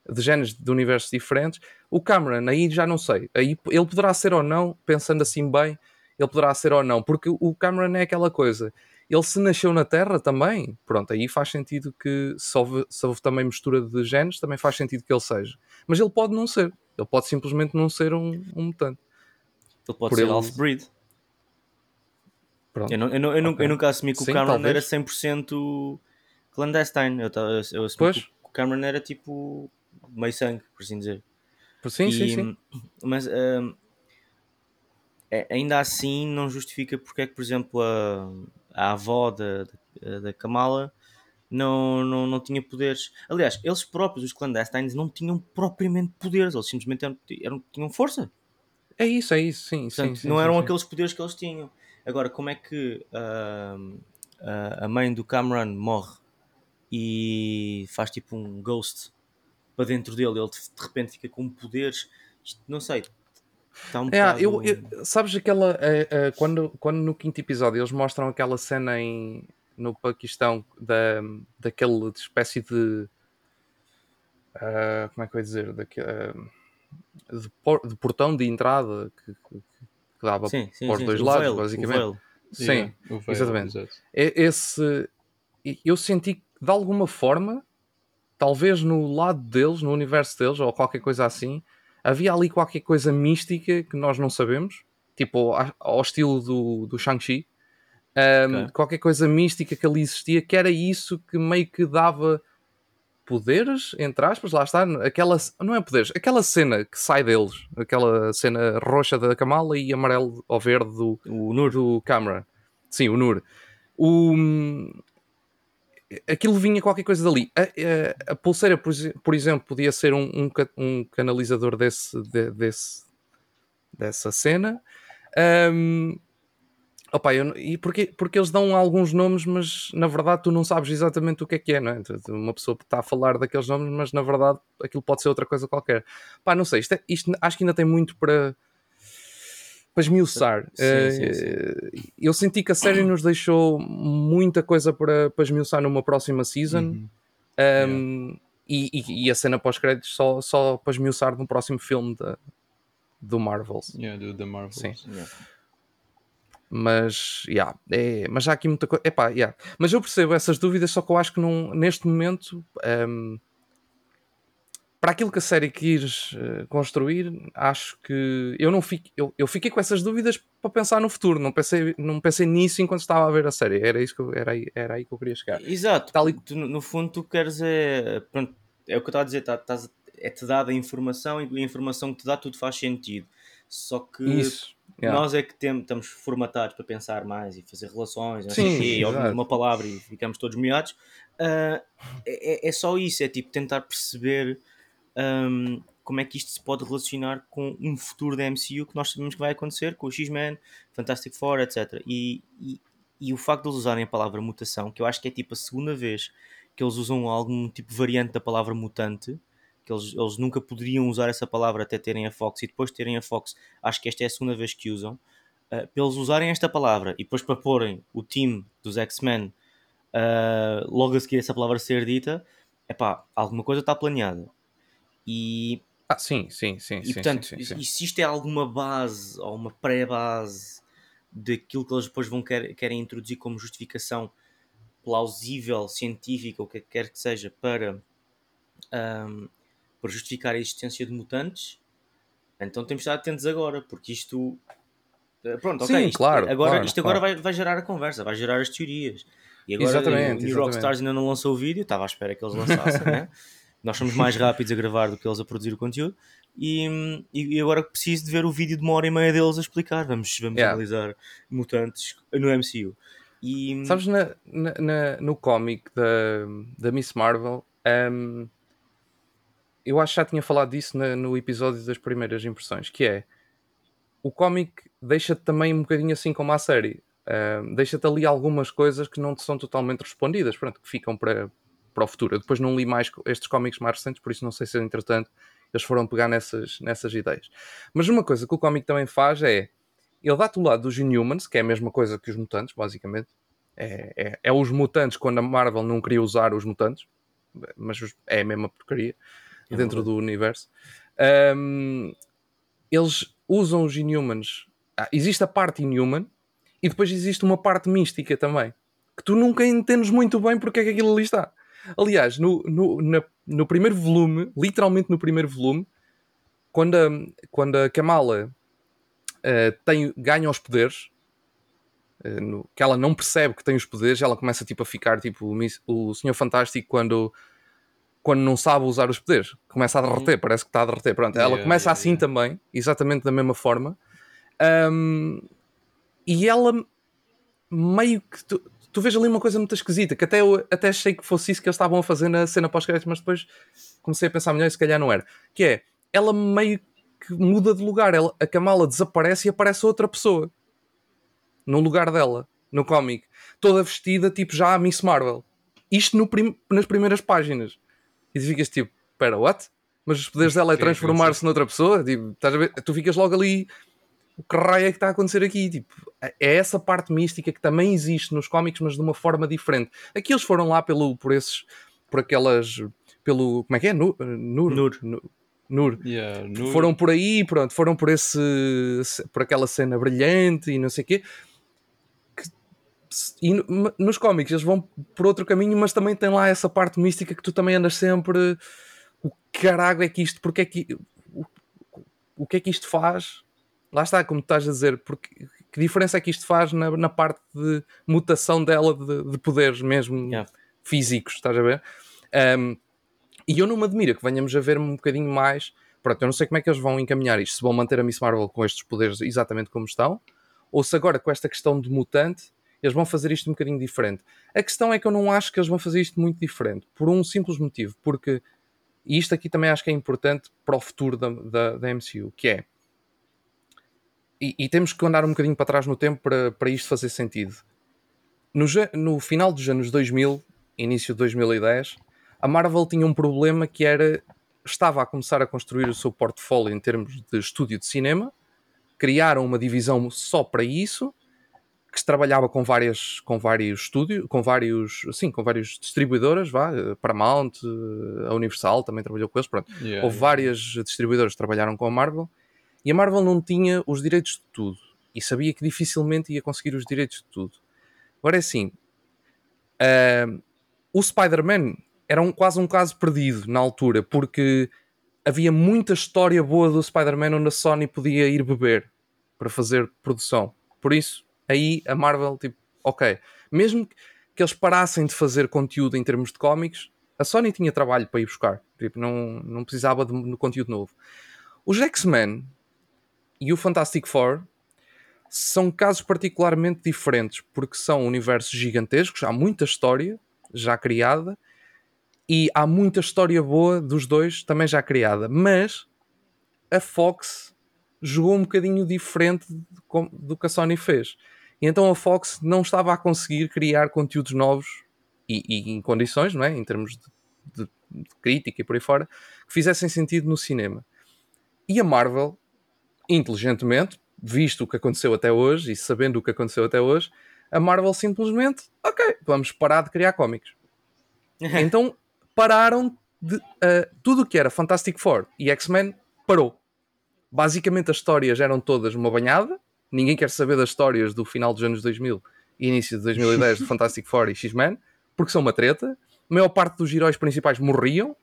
[SPEAKER 1] de genes de universos diferentes. O Cameron, aí já não sei. Aí ele poderá ser ou não, pensando assim bem, ele poderá ser ou não, porque o Cameron é aquela coisa. ele se nasceu na Terra também, pronto, aí faz sentido que se houve, se houve também mistura de genes, também faz sentido que ele seja. Mas ele pode não ser, ele pode simplesmente não ser um, um mutante.
[SPEAKER 2] Ele pode
[SPEAKER 1] Por
[SPEAKER 2] ser
[SPEAKER 1] ele-
[SPEAKER 2] half-breed.
[SPEAKER 1] Pronto.
[SPEAKER 2] Eu, não- eu, não- eu, nunca-
[SPEAKER 1] Ok.
[SPEAKER 2] eu nunca assumi que
[SPEAKER 1] Sim,
[SPEAKER 2] o Cameron
[SPEAKER 1] talvez.
[SPEAKER 2] era 100% clandestine. Eu, eu assumi
[SPEAKER 1] Pois.
[SPEAKER 2] que o Cameron era tipo meio sangue, por assim dizer.
[SPEAKER 1] Sim, sim,
[SPEAKER 2] E,
[SPEAKER 1] sim.
[SPEAKER 2] Mas hum, é- ainda assim não justifica porque é que, por exemplo, a, a avó da, da, da Kamala não, não, não tinha poderes. Aliás, eles próprios, os clandestines, não tinham propriamente poderes, eles simplesmente eram, eram- tinham força.
[SPEAKER 1] É isso, é isso, sim, sim,
[SPEAKER 2] Portanto,
[SPEAKER 1] sim,
[SPEAKER 2] não
[SPEAKER 1] sim,
[SPEAKER 2] eram
[SPEAKER 1] sim.
[SPEAKER 2] aqueles poderes que eles tinham. Agora, como é que hum, a, mãe do Cameron morre e faz tipo um ghost para dentro dele, ele de repente fica com poderes? Isto, não sei. Está um
[SPEAKER 1] É,
[SPEAKER 2] bocado...
[SPEAKER 1] eu, eu- sabes aquela. eh, eh, quando, quando no quinto episódio eles mostram aquela cena em, no Paquistão da, daquele espécie de. ah, como é que eu ia dizer? Daque, ah, de, por- de portão de entrada que, que- que dava
[SPEAKER 2] Sim, sim,
[SPEAKER 1] para os
[SPEAKER 2] sim,
[SPEAKER 1] dois
[SPEAKER 2] o
[SPEAKER 1] lados, basicamente. Sim,
[SPEAKER 3] Yeah, veio,
[SPEAKER 1] exatamente. É- esse. Eu senti que de alguma forma, talvez no lado deles, no universo deles, ou qualquer coisa assim, havia ali qualquer coisa mística que nós não sabemos, tipo ao estilo do, do Shang-Chi. Um,
[SPEAKER 2] Ok.
[SPEAKER 1] Qualquer coisa mística que ali existia, que era isso que meio que dava poderes, entre aspas, lá está, aquela, não é poderes, aquela cena que sai deles, aquela cena roxa da Kamala e amarelo ou verde do,
[SPEAKER 2] O Nur.
[SPEAKER 1] do Cameron. Sim, o Nur. O, aquilo vinha qualquer coisa dali. A, a- a pulseira, por, por exemplo, podia ser um, um um canalizador desse, de- desse- dessa cena. Ahm, opa, eu e porque, porque eles dão alguns nomes, mas na verdade tu não sabes exatamente o que é que é, não é? Uma pessoa está a falar daqueles nomes, mas na verdade aquilo pode ser outra coisa qualquer. Pá, não sei, isto, é- isto acho que ainda tem muito para, para esmiuçar.
[SPEAKER 2] Sim,
[SPEAKER 1] Eh,
[SPEAKER 2] sim, sim.
[SPEAKER 1] Eu senti que a série nos deixou muita coisa para, para esmiuçar numa próxima season.
[SPEAKER 3] Uhum.
[SPEAKER 1] Um, e, e- e a cena pós-créditos só, só para esmiuçar no próximo filme da, do Marvels.
[SPEAKER 3] Yeah, do The Marvels.
[SPEAKER 1] Sim.
[SPEAKER 2] Yeah.
[SPEAKER 1] Mas, yeah, é, mas há aqui muita coisa. Epá, yeah. Mas eu percebo essas dúvidas, só que eu acho que não, neste momento, um, para aquilo que a série quis eh, construir, acho que eu não fico, eu, eu fiquei com essas dúvidas para pensar no futuro. Não pensei, não pensei nisso enquanto estava a ver a série. Era, isso que eu- era, aí, era aí que eu queria chegar.
[SPEAKER 2] Exato.
[SPEAKER 1] Tal e-
[SPEAKER 2] Tu, no fundo, tu queres é. Pronto, é o que eu estava a dizer. Tá, estás- é-te dada a informação e a informação que te dá tudo faz sentido. Só que
[SPEAKER 1] Isso. Yeah.
[SPEAKER 2] nós é que tem- estamos formatados para pensar mais e fazer relações,
[SPEAKER 1] Sim,
[SPEAKER 2] quê, e ouvimos uma palavra e ficamos todos molhados. Ah, é, é- só isso, é tipo tentar perceber ahm, como é que isto se pode relacionar com um futuro da MCU que nós sabemos que vai acontecer, com o X-Men, Fantastic Four, etc. E, e, e o facto de eles usarem a palavra mutação, que eu acho que é tipo a segunda vez que eles usam algum tipo de variante da palavra mutante, que eles, eles nunca poderiam usar essa palavra até terem a Fox e depois de terem a Fox, acho que esta é a segunda vez que usam. Uh, para eles usarem esta palavra e depois para porem o time dos X-Men uh, logo a seguir essa palavra ser dita, epá, alguma coisa está planeada. E,
[SPEAKER 1] Ah, sim, sim, sim.
[SPEAKER 2] e
[SPEAKER 1] sim,
[SPEAKER 2] portanto,
[SPEAKER 1] sim, sim,
[SPEAKER 2] e se isto é alguma base ou uma pré-base daquilo que eles depois vão quer, querem introduzir como justificação plausível, científica, o que quer que seja, para, ahm, para justificar a existência de mutantes, então temos de estar atentos agora, porque isto. eh, Pronto, ok.
[SPEAKER 1] Sim,
[SPEAKER 2] isto,
[SPEAKER 1] claro,
[SPEAKER 2] agora,
[SPEAKER 1] claro,
[SPEAKER 2] isto agora
[SPEAKER 1] claro.
[SPEAKER 2] vai, vai gerar a conversa, vai gerar as teorias. E agora
[SPEAKER 1] Exatamente,
[SPEAKER 2] o New
[SPEAKER 1] exatamente.
[SPEAKER 2] Rockstars ainda não lançou o vídeo, estava à espera que eles lançassem, né? Nós somos mais rápidos a gravar do que eles a produzir o conteúdo. E, e agora preciso de ver o vídeo de uma hora e meia deles a explicar. Vamos, vamos
[SPEAKER 1] Yeah.
[SPEAKER 2] analisar mutantes no MCU. E,
[SPEAKER 1] Sabes, na, na- na- no cómic da, da Miss Marvel, hum, eu acho que já tinha falado disso na- no episódio das primeiras impressões, que é o cómic deixa-te também um bocadinho assim como a série. Hum, deixa-te ali algumas coisas que não te são totalmente respondidas, pronto, que ficam para, para o futuro. Eu depois não li mais estes cómics mais recentes, por isso não sei se entretanto eles foram pegar nessas, nessas ideias. Mas uma coisa que o cómic também faz é ele dá-te o lado dos Inhumans, que é a mesma coisa que os mutantes, basicamente. É, é, é os mutantes quando a Marvel não queria usar os mutantes, mas é a mesma porcaria
[SPEAKER 2] É
[SPEAKER 1] dentro
[SPEAKER 2] verdade.
[SPEAKER 1] do universo. Um, eles usam os Inhumans. Ah, existe a parte Inhuman e depois existe uma parte mística também. que tu nunca entendes muito bem porque é que aquilo ali está. Aliás, no, no, na, no primeiro volume, literalmente no primeiro volume, quando a, quando a Kamala uh, tem, ganha os poderes, uh, no, que ela não percebe que tem os poderes, ela começa tipo, a ficar tipo o, o Senhor Fantástico quando, quando não sabe usar os poderes. Começa a derreter, parece que está a derreter. Pronto, ela começa yeah, assim yeah. também, exatamente da mesma forma. Um, e ela meio que. Tu, tu vês ali uma coisa muito esquisita, que até eu até achei que fosse isso que eles estavam a fazer na cena pós-créditos, mas depois comecei a pensar melhor e se calhar não era. Que é, ela meio que muda de lugar, ela, a Kamala desaparece e aparece outra pessoa no lugar dela, no cómic, toda vestida tipo já a Miss Marvel. Isto prim nas primeiras páginas. E tu ficas tipo, pera, what? Mas os poderes dela é, transformar-se noutra pessoa? Tipo, tu ficas logo ali o que raio é que está a acontecer aqui? Tipo, é essa parte mística que também existe nos cómics, mas de uma forma diferente. Aqui eles foram lá pelo, por esses, por aquelas, pelo, como é que é? Nur? Nur.
[SPEAKER 2] Nur.
[SPEAKER 1] Nur. Yeah, Nur. Foram por aí, pronto, foram por esse, por aquela cena brilhante e não sei o quê. E nos cómics eles vão por outro caminho, mas também tem lá essa parte mística que tu também andas sempre. O caralho é que isto, porque é que. O, o que é que isto faz? lá está, como estás a dizer, porque que diferença é que isto faz na, na parte de mutação dela de, de poderes mesmo yeah. físicos, estás a ver? Um, e eu não me admiro que venhamos a ver um bocadinho mais. Pronto, eu não sei como é que eles vão encaminhar isto, se vão manter a Miss Marvel com estes poderes exatamente como estão, ou se agora com esta questão de mutante eles vão fazer isto um bocadinho diferente. A questão é que eu não acho que eles vão fazer isto muito diferente, por um simples motivo, porque, e isto aqui também acho que é importante para o futuro da, da, da MCU, que é e, e, temos que andar um bocadinho para trás no tempo para, para isto fazer sentido. No, no final dos anos 2000, início de 2010, a Marvel tinha um problema que era estava a começar a construir o seu portfólio em termos de estúdio de cinema, criaram uma divisão só para isso, que se trabalhava com várias com vários estúdios, com vários, sim, com várias distribuidoras, vá, Paramount, a Universal também trabalhou com eles, pronto. Yeah, Houve yeah. várias distribuidoras que trabalharam com a Marvel e a Marvel não tinha os direitos de tudo. E sabia que dificilmente ia conseguir os direitos de tudo. Agora é assim: uh, o Spider-Man era um, quase um caso perdido na altura, porque havia muita história boa do Spider-Man onde a Sony podia ir beber para fazer produção. Por isso, aí a Marvel, tipo, ok, mesmo que eles parassem de fazer conteúdo em termos de cómics, a Sony tinha trabalho para ir buscar, tipo, não, não precisava de, de conteúdo novo. Os X-Men e o Fantastic Four são casos particularmente diferentes porque são universos gigantescos, há muita história já criada e há muita história boa dos dois também já criada, mas a Fox jogou um bocadinho diferente do que a Sony fez. E então a Fox não estava a conseguir criar conteúdos novos e, e em condições, não é? em termos de, de, de crítica e por aí fora, que fizessem sentido no cinema. E a Marvel inteligentemente, visto o que aconteceu até hoje e sabendo o que aconteceu até hoje, a Marvel simplesmente, ok, vamos parar de criar cómics. então pararam de. Uh, tudo o que era Fantastic Four e X-Men parou. Basicamente as histórias eram todas uma banhada, ninguém quer saber das histórias do final dos anos 2000 e início de 2010 de Fantastic Four e X-Men, porque são uma treta. A maior parte dos heróis principais morriam.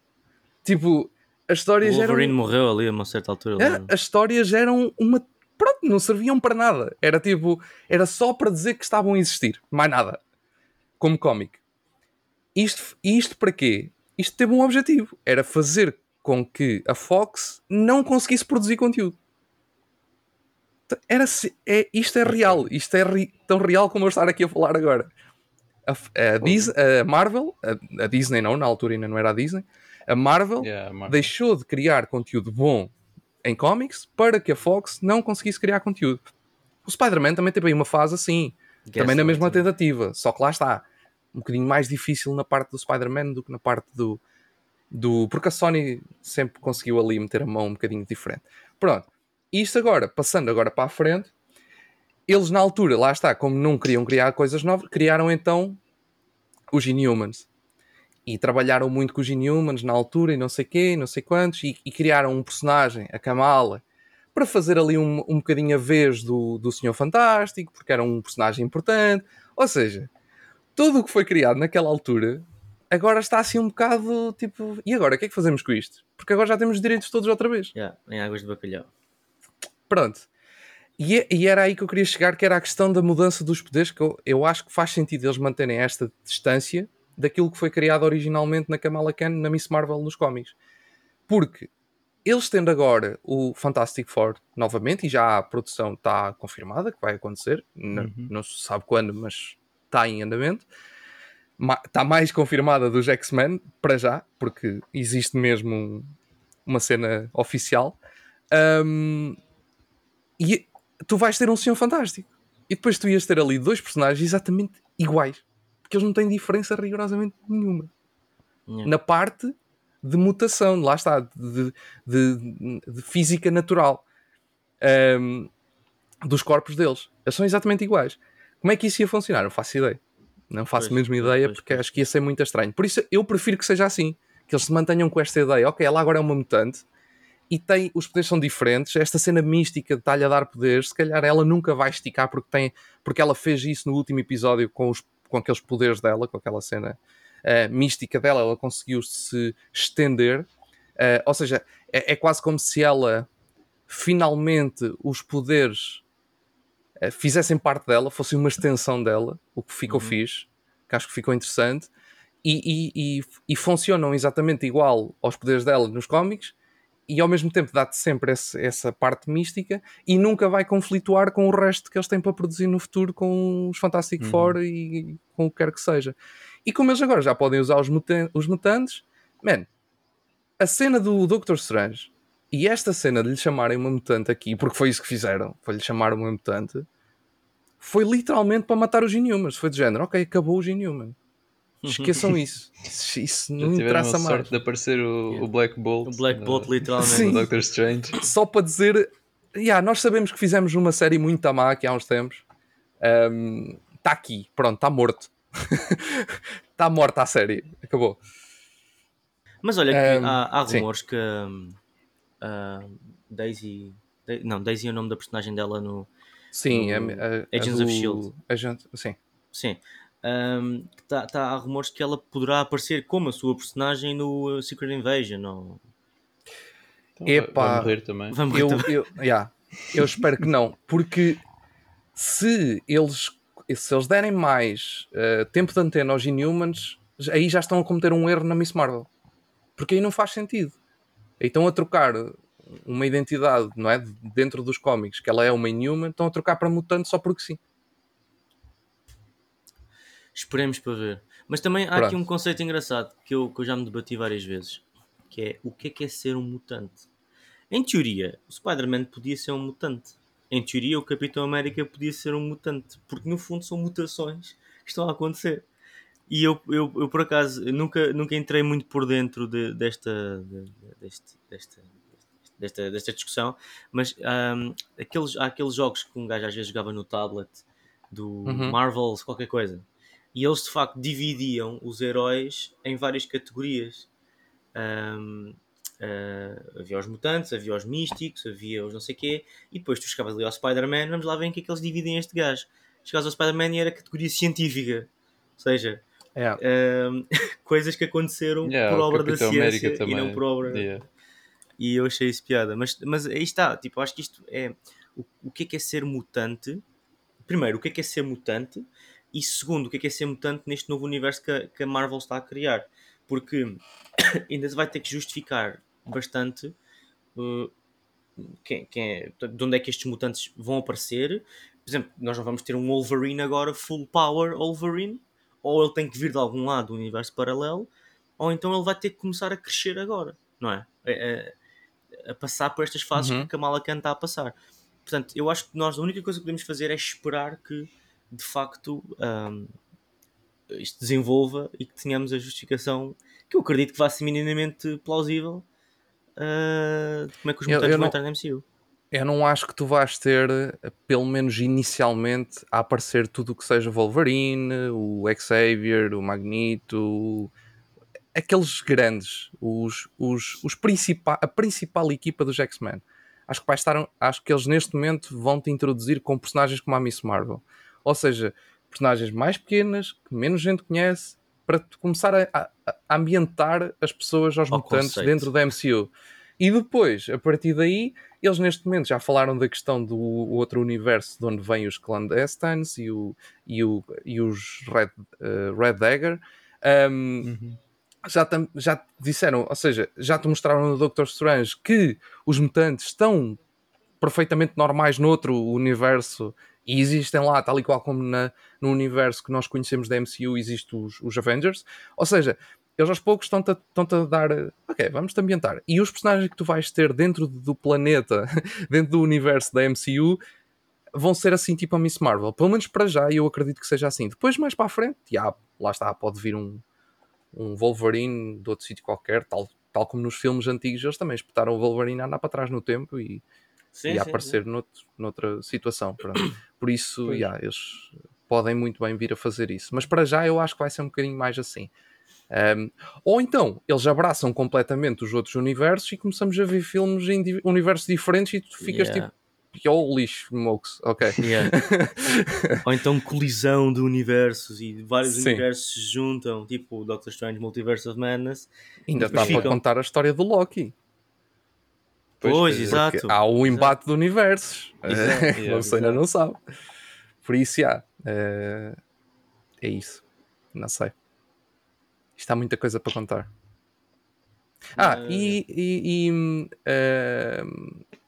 [SPEAKER 1] Tipo, as histórias
[SPEAKER 2] o Wolverine
[SPEAKER 1] eram...
[SPEAKER 2] morreu ali a uma certa altura.
[SPEAKER 1] Era, as histórias eram uma. Pronto, não serviam para nada. Era tipo. Era só para dizer que estavam a existir. Mais nada. Como cómic. Isto, isto para quê? Isto teve um objetivo. Era fazer com que a Fox não conseguisse produzir conteúdo. Era, é, isto é real. Isto é ri, tão real como eu estar aqui a falar agora. A, a, Disney, a Marvel, a, a Disney não, na altura ainda não era a Disney, a Marvel, yeah, Marvel, deixou de criar conteúdo bom em cómics para que a Fox não conseguisse criar conteúdo. O Spider-Man também teve aí uma fase assim, Guess também na mesma tentativa, só que lá está, um bocadinho mais difícil na parte do Spider-Man do que na parte do, do. Porque a Sony sempre conseguiu ali meter a mão um bocadinho diferente. Pronto, isto agora, passando agora para a frente, eles na altura, lá está, como não queriam criar coisas novas, criaram então os Inhumans e trabalharam muito com os Inhumans na altura e não sei quê, não sei quantos, e, e criaram um personagem, a Kamala, para fazer ali um, um bocadinho a vez do, do Senhor Fantástico, porque era um personagem importante. Ou seja, tudo o que foi criado naquela altura agora está assim um bocado tipo. E agora? O que é que fazemos com isto? Porque agora já temos os direitos todos outra vez.
[SPEAKER 2] Yeah, em águas de bacalhau.
[SPEAKER 1] Pronto. E, é- e era aí que eu queria chegar, que era a questão da mudança dos poderes, que eu, eu acho que faz sentido eles manterem esta distância daquilo que foi criado originalmente na Kamala Khan, na Miss Marvel, nos cómics. Porque eles tendo agora o Fantastic Four novamente, e já a produção está confirmada que vai acontecer, não,
[SPEAKER 3] Uhum.
[SPEAKER 1] não se sabe quando, mas está em andamento. Está mais confirmada dos X-Men, para já, porque existe mesmo um- uma cena oficial. Um, e tu vais ter um Senhor Fantástico. E depois tu ias ter ali dois personagens exatamente iguais. Porque eles não têm diferença rigorosamente nenhuma.
[SPEAKER 2] Yeah.
[SPEAKER 1] Na parte de mutação, lá está, de, de- de física natural um, dos corpos deles. Eles são exatamente iguais. Como é que isso ia funcionar? Não faço ideia. Não faço
[SPEAKER 2] Pois,
[SPEAKER 1] mesmo ideia
[SPEAKER 2] pois,
[SPEAKER 1] porque
[SPEAKER 2] pois.
[SPEAKER 1] acho que ia ser muito estranho. Por isso eu prefiro que seja assim. Que eles se mantenham com esta ideia. Ok, ela agora é uma mutante e tem, os poderes são diferentes. Esta cena mística de estar-lhe a dar poderes, se calhar ela nunca vai esticar porque, tem, porque ela fez isso no último episódio com, os, com aqueles poderes dela, com aquela cena eh, mística dela. Ela conseguiu se estender. Eh, ou seja, é, é quase como se ela finalmente os poderes eh, fizessem parte dela, fossem uma extensão dela, o que ficou
[SPEAKER 2] Uhum.
[SPEAKER 1] fixe, que acho que ficou interessante, e, e, e, e funcionam exatamente igual aos poderes dela nos cómics, e ao mesmo tempo dá-te sempre esse- essa parte mística e nunca vai conflituar com o resto que eles têm para produzir no futuro com os Fantastic
[SPEAKER 3] Uhum.
[SPEAKER 1] Four e, e com o que quer que seja. E como eles agora já podem usar os, mutan- os mutantes, man, a cena do Doctor Strange e esta cena de lhe chamarem uma mutante aqui, porque foi isso que fizeram, foi lhe chamar uma mutante, foi literalmente para matar os Inhumans. Foi de género, ok, acabou os Inhumans. Esqueçam isso. Isso, não
[SPEAKER 3] tiveram a
[SPEAKER 1] interessa mais.
[SPEAKER 3] sorte de aparecer o, o Black Bolt.
[SPEAKER 2] O Black
[SPEAKER 3] no-
[SPEAKER 2] Bolt, literalmente.
[SPEAKER 1] Sim.
[SPEAKER 3] no Doctor Strange.
[SPEAKER 1] Só para dizer, yeah, nós sabemos que fizemos uma série muito a má aqui há uns tempos. Está aqui, pronto, está morto. Está morta a série, acabou.
[SPEAKER 2] Mas olha, que
[SPEAKER 1] Um,
[SPEAKER 2] há, há
[SPEAKER 1] sim.
[SPEAKER 2] rumores que hum, a Daisy. Da- Não, Daisy é o nome da personagem dela no.
[SPEAKER 1] Sim,
[SPEAKER 2] No
[SPEAKER 1] a, a, a
[SPEAKER 2] Agents
[SPEAKER 1] do-
[SPEAKER 2] of S.H.I.E.L.D..
[SPEAKER 1] Agent- sim.
[SPEAKER 2] Sim. Que tá, tá- há rumores que ela poderá aparecer como a sua personagem no uh, Secret Invasion. Ou...
[SPEAKER 3] Então,
[SPEAKER 1] Epá.
[SPEAKER 3] vai morrer também.
[SPEAKER 2] Vamos
[SPEAKER 1] Eu,
[SPEAKER 2] também.
[SPEAKER 1] eu, yeah, eu espero que não, porque se eles, se eles derem mais eh, tempo de antena aos Inhumans, aí já estão a cometer um erro na Miss Marvel. Porque aí não faz sentido. Aí estão a trocar uma identidade, não é? Dentro dos cómics, que ela é uma Inhuman, estão a trocar para mutante só porque sim.
[SPEAKER 2] Esperemos para ver. Mas também há
[SPEAKER 1] Pronto.
[SPEAKER 2] aqui um conceito engraçado que eu, que eu já me debati várias vezes, que é o que é que é ser um mutante? Em teoria, o Spider-Man podia ser um mutante. Em teoria, o Capitão América podia ser um mutante, porque no fundo são mutações que estão a acontecer. E eu, eu, eu por acaso, nunca, nunca entrei muito por dentro de- desta, de- de- deste, desta, desta, desta discussão, mas ahm, aqueles, há aqueles jogos que um gajo às vezes jogava no tablet do
[SPEAKER 1] Uhum.
[SPEAKER 2] Marvels, qualquer coisa, e eles de facto dividiam os heróis em várias categorias. Ahm, ah, havia os mutantes, havia os místicos, havia os não sei quê, e depois tu chegavas ali ao Spider-Man, vamos lá ver em que é que eles dividem este gajo. Chegavas ao Spider-Man e era categoria científica, ou seja,
[SPEAKER 1] É.
[SPEAKER 2] ahm, coisas que aconteceram
[SPEAKER 3] Yeah,
[SPEAKER 2] por obra da ciência e não por obra.
[SPEAKER 3] Yeah.
[SPEAKER 2] E eu achei isso piada. Mas, mas aí está, tipo, acho que isto é. O, o que é que é ser mutante? Primeiro, o que é que é ser mutante? E segundo, o que é que é ser mutante neste novo universo que a, que a Marvel está a criar? Porque ainda se vai ter que justificar bastante uh, quem, quem é, de onde é que estes mutantes vão aparecer. Por exemplo, nós não vamos ter um Wolverine agora, full power Wolverine, ou ele tem que vir de algum lado do universo paralelo, ou então ele vai ter que começar a crescer agora, não é? É- é- a passar por estas fases
[SPEAKER 1] Uhum.
[SPEAKER 2] que a Kamala Khan está a passar. Portanto, eu acho que nós a única coisa que podemos fazer é esperar que de facto um, isto desenvolva e que tenhamos a justificação que eu acredito que vai ser minimamente plausível uh, de como é que os
[SPEAKER 1] Eu-
[SPEAKER 2] mutantes
[SPEAKER 1] eu
[SPEAKER 2] vão
[SPEAKER 1] não-
[SPEAKER 2] entrar na MCU.
[SPEAKER 1] Eu não acho que tu vais ter, pelo menos inicialmente, a aparecer tudo o que seja Wolverine, o Xavier, o Magneto, aqueles grandes, os, os, os principal, a principal equipa dos X-Men. Acho que vai estar, acho que eles neste momento vão te introduzir com personagens como a Miss Marvel. Ou seja, personagens mais pequenas, que menos gente conhece, para começar a, a, ambientar as pessoas aos
[SPEAKER 2] Ao
[SPEAKER 1] mutantes
[SPEAKER 2] conceito.
[SPEAKER 1] dentro da MCU. E depois, a partir daí, eles neste momento já falaram da questão do outro universo de onde vêm os clandestines e, o, e, o, e os Red, eh, Red Dagger. Um,
[SPEAKER 3] Uhum.
[SPEAKER 1] já, tam- já disseram, ou seja, já te mostraram no Doctor Strange que os mutantes estão perfeitamente normais noutro universo e existem lá, tal e qual como na, no universo que nós conhecemos da MCU, existem os, os Avengers. Ou seja, eles aos poucos estão-te a, dar, ok, vamos-te ambientar. E os personagens que tu vais ter dentro do planeta, dentro do universo da MCU, vão ser assim tipo a Miss Marvel. Pelo menos para já, eu acredito que seja assim. Depois, mais para a frente, já, lá está, pode vir um, um Wolverine de outro sítio qualquer, tal, tal como nos filmes antigos, eles também espetaram o Wolverine a andar para trás no tempo e,
[SPEAKER 2] Sim,
[SPEAKER 1] e a
[SPEAKER 2] sim,
[SPEAKER 1] aparecer noutro- noutra situação. pronto. Por isso,
[SPEAKER 3] Pois.
[SPEAKER 1] já, eles podem muito bem vir a fazer isso. Mas para já eu acho que vai ser um bocadinho mais assim. Um, ou então, eles abraçam completamente os outros universos e começamos a ver filmes em universos diferentes e tu ficas
[SPEAKER 2] Yeah.
[SPEAKER 1] tipo, holy smokes, ok.
[SPEAKER 2] Yeah. Ou então colisão de universos e vários
[SPEAKER 1] Sim.
[SPEAKER 2] universos se juntam, tipo o Doctor Strange Multiverse of Madness.
[SPEAKER 1] Ainda
[SPEAKER 2] depois
[SPEAKER 1] está para
[SPEAKER 2] ficam-
[SPEAKER 1] contar a história do Loki.
[SPEAKER 3] Pois,
[SPEAKER 2] Pois,
[SPEAKER 3] é.
[SPEAKER 2] exato.
[SPEAKER 1] Há o embate de universos.
[SPEAKER 2] Exato,
[SPEAKER 1] Eh, Você ainda não sabe. Por isso, eh, é isso. Não sei. Isto há muita coisa para contar. Ah,
[SPEAKER 2] Mas-
[SPEAKER 1] e, e- e, hum, eh,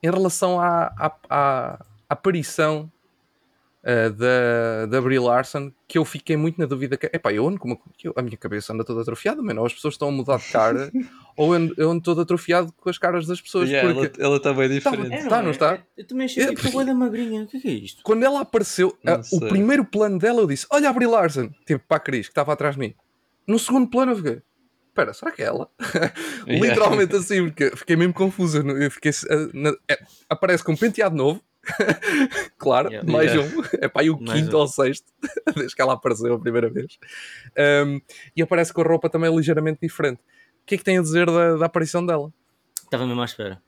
[SPEAKER 1] em relação à, à, à aparição eh, da, da Brie Larson, que eu fiquei muito na dúvida que, epá, eu ando com uma, que eu- a minha cabeça anda toda atrofiada, mano, ou as pessoas estão a mudar de cara, ou eu ando, eu ando todo atrofiado com as caras das pessoas,
[SPEAKER 3] Yeah,
[SPEAKER 1] porque
[SPEAKER 3] ela, ela está bem
[SPEAKER 1] Tá-
[SPEAKER 3] diferente.
[SPEAKER 1] Está, não está?
[SPEAKER 2] Eu também achei
[SPEAKER 1] É,
[SPEAKER 2] tipo da magrinha. O que é, que é isto?
[SPEAKER 1] quando ela apareceu,
[SPEAKER 3] Não
[SPEAKER 1] a- o primeiro plano dela, eu disse: Olha a Brie Larson, tipo para a Cris, que estava atrás de mim. No segundo plano, eu fiquei: Espera, será que é ela? Literalmente assim, porque fiquei mesmo confusa. Eu fiquei, eh, na- é, aparece com um penteado novo, claro,
[SPEAKER 2] Yeah.
[SPEAKER 1] mais
[SPEAKER 3] Yeah.
[SPEAKER 1] um, é pá, aí o
[SPEAKER 2] Mais
[SPEAKER 1] quinto
[SPEAKER 2] um.
[SPEAKER 1] ou sexto, desde que ela apareceu a primeira vez. Um, e aparece com a roupa também ligeiramente diferente. O que é que tem a dizer da, da aparição dela?
[SPEAKER 2] Estava mesmo à espera.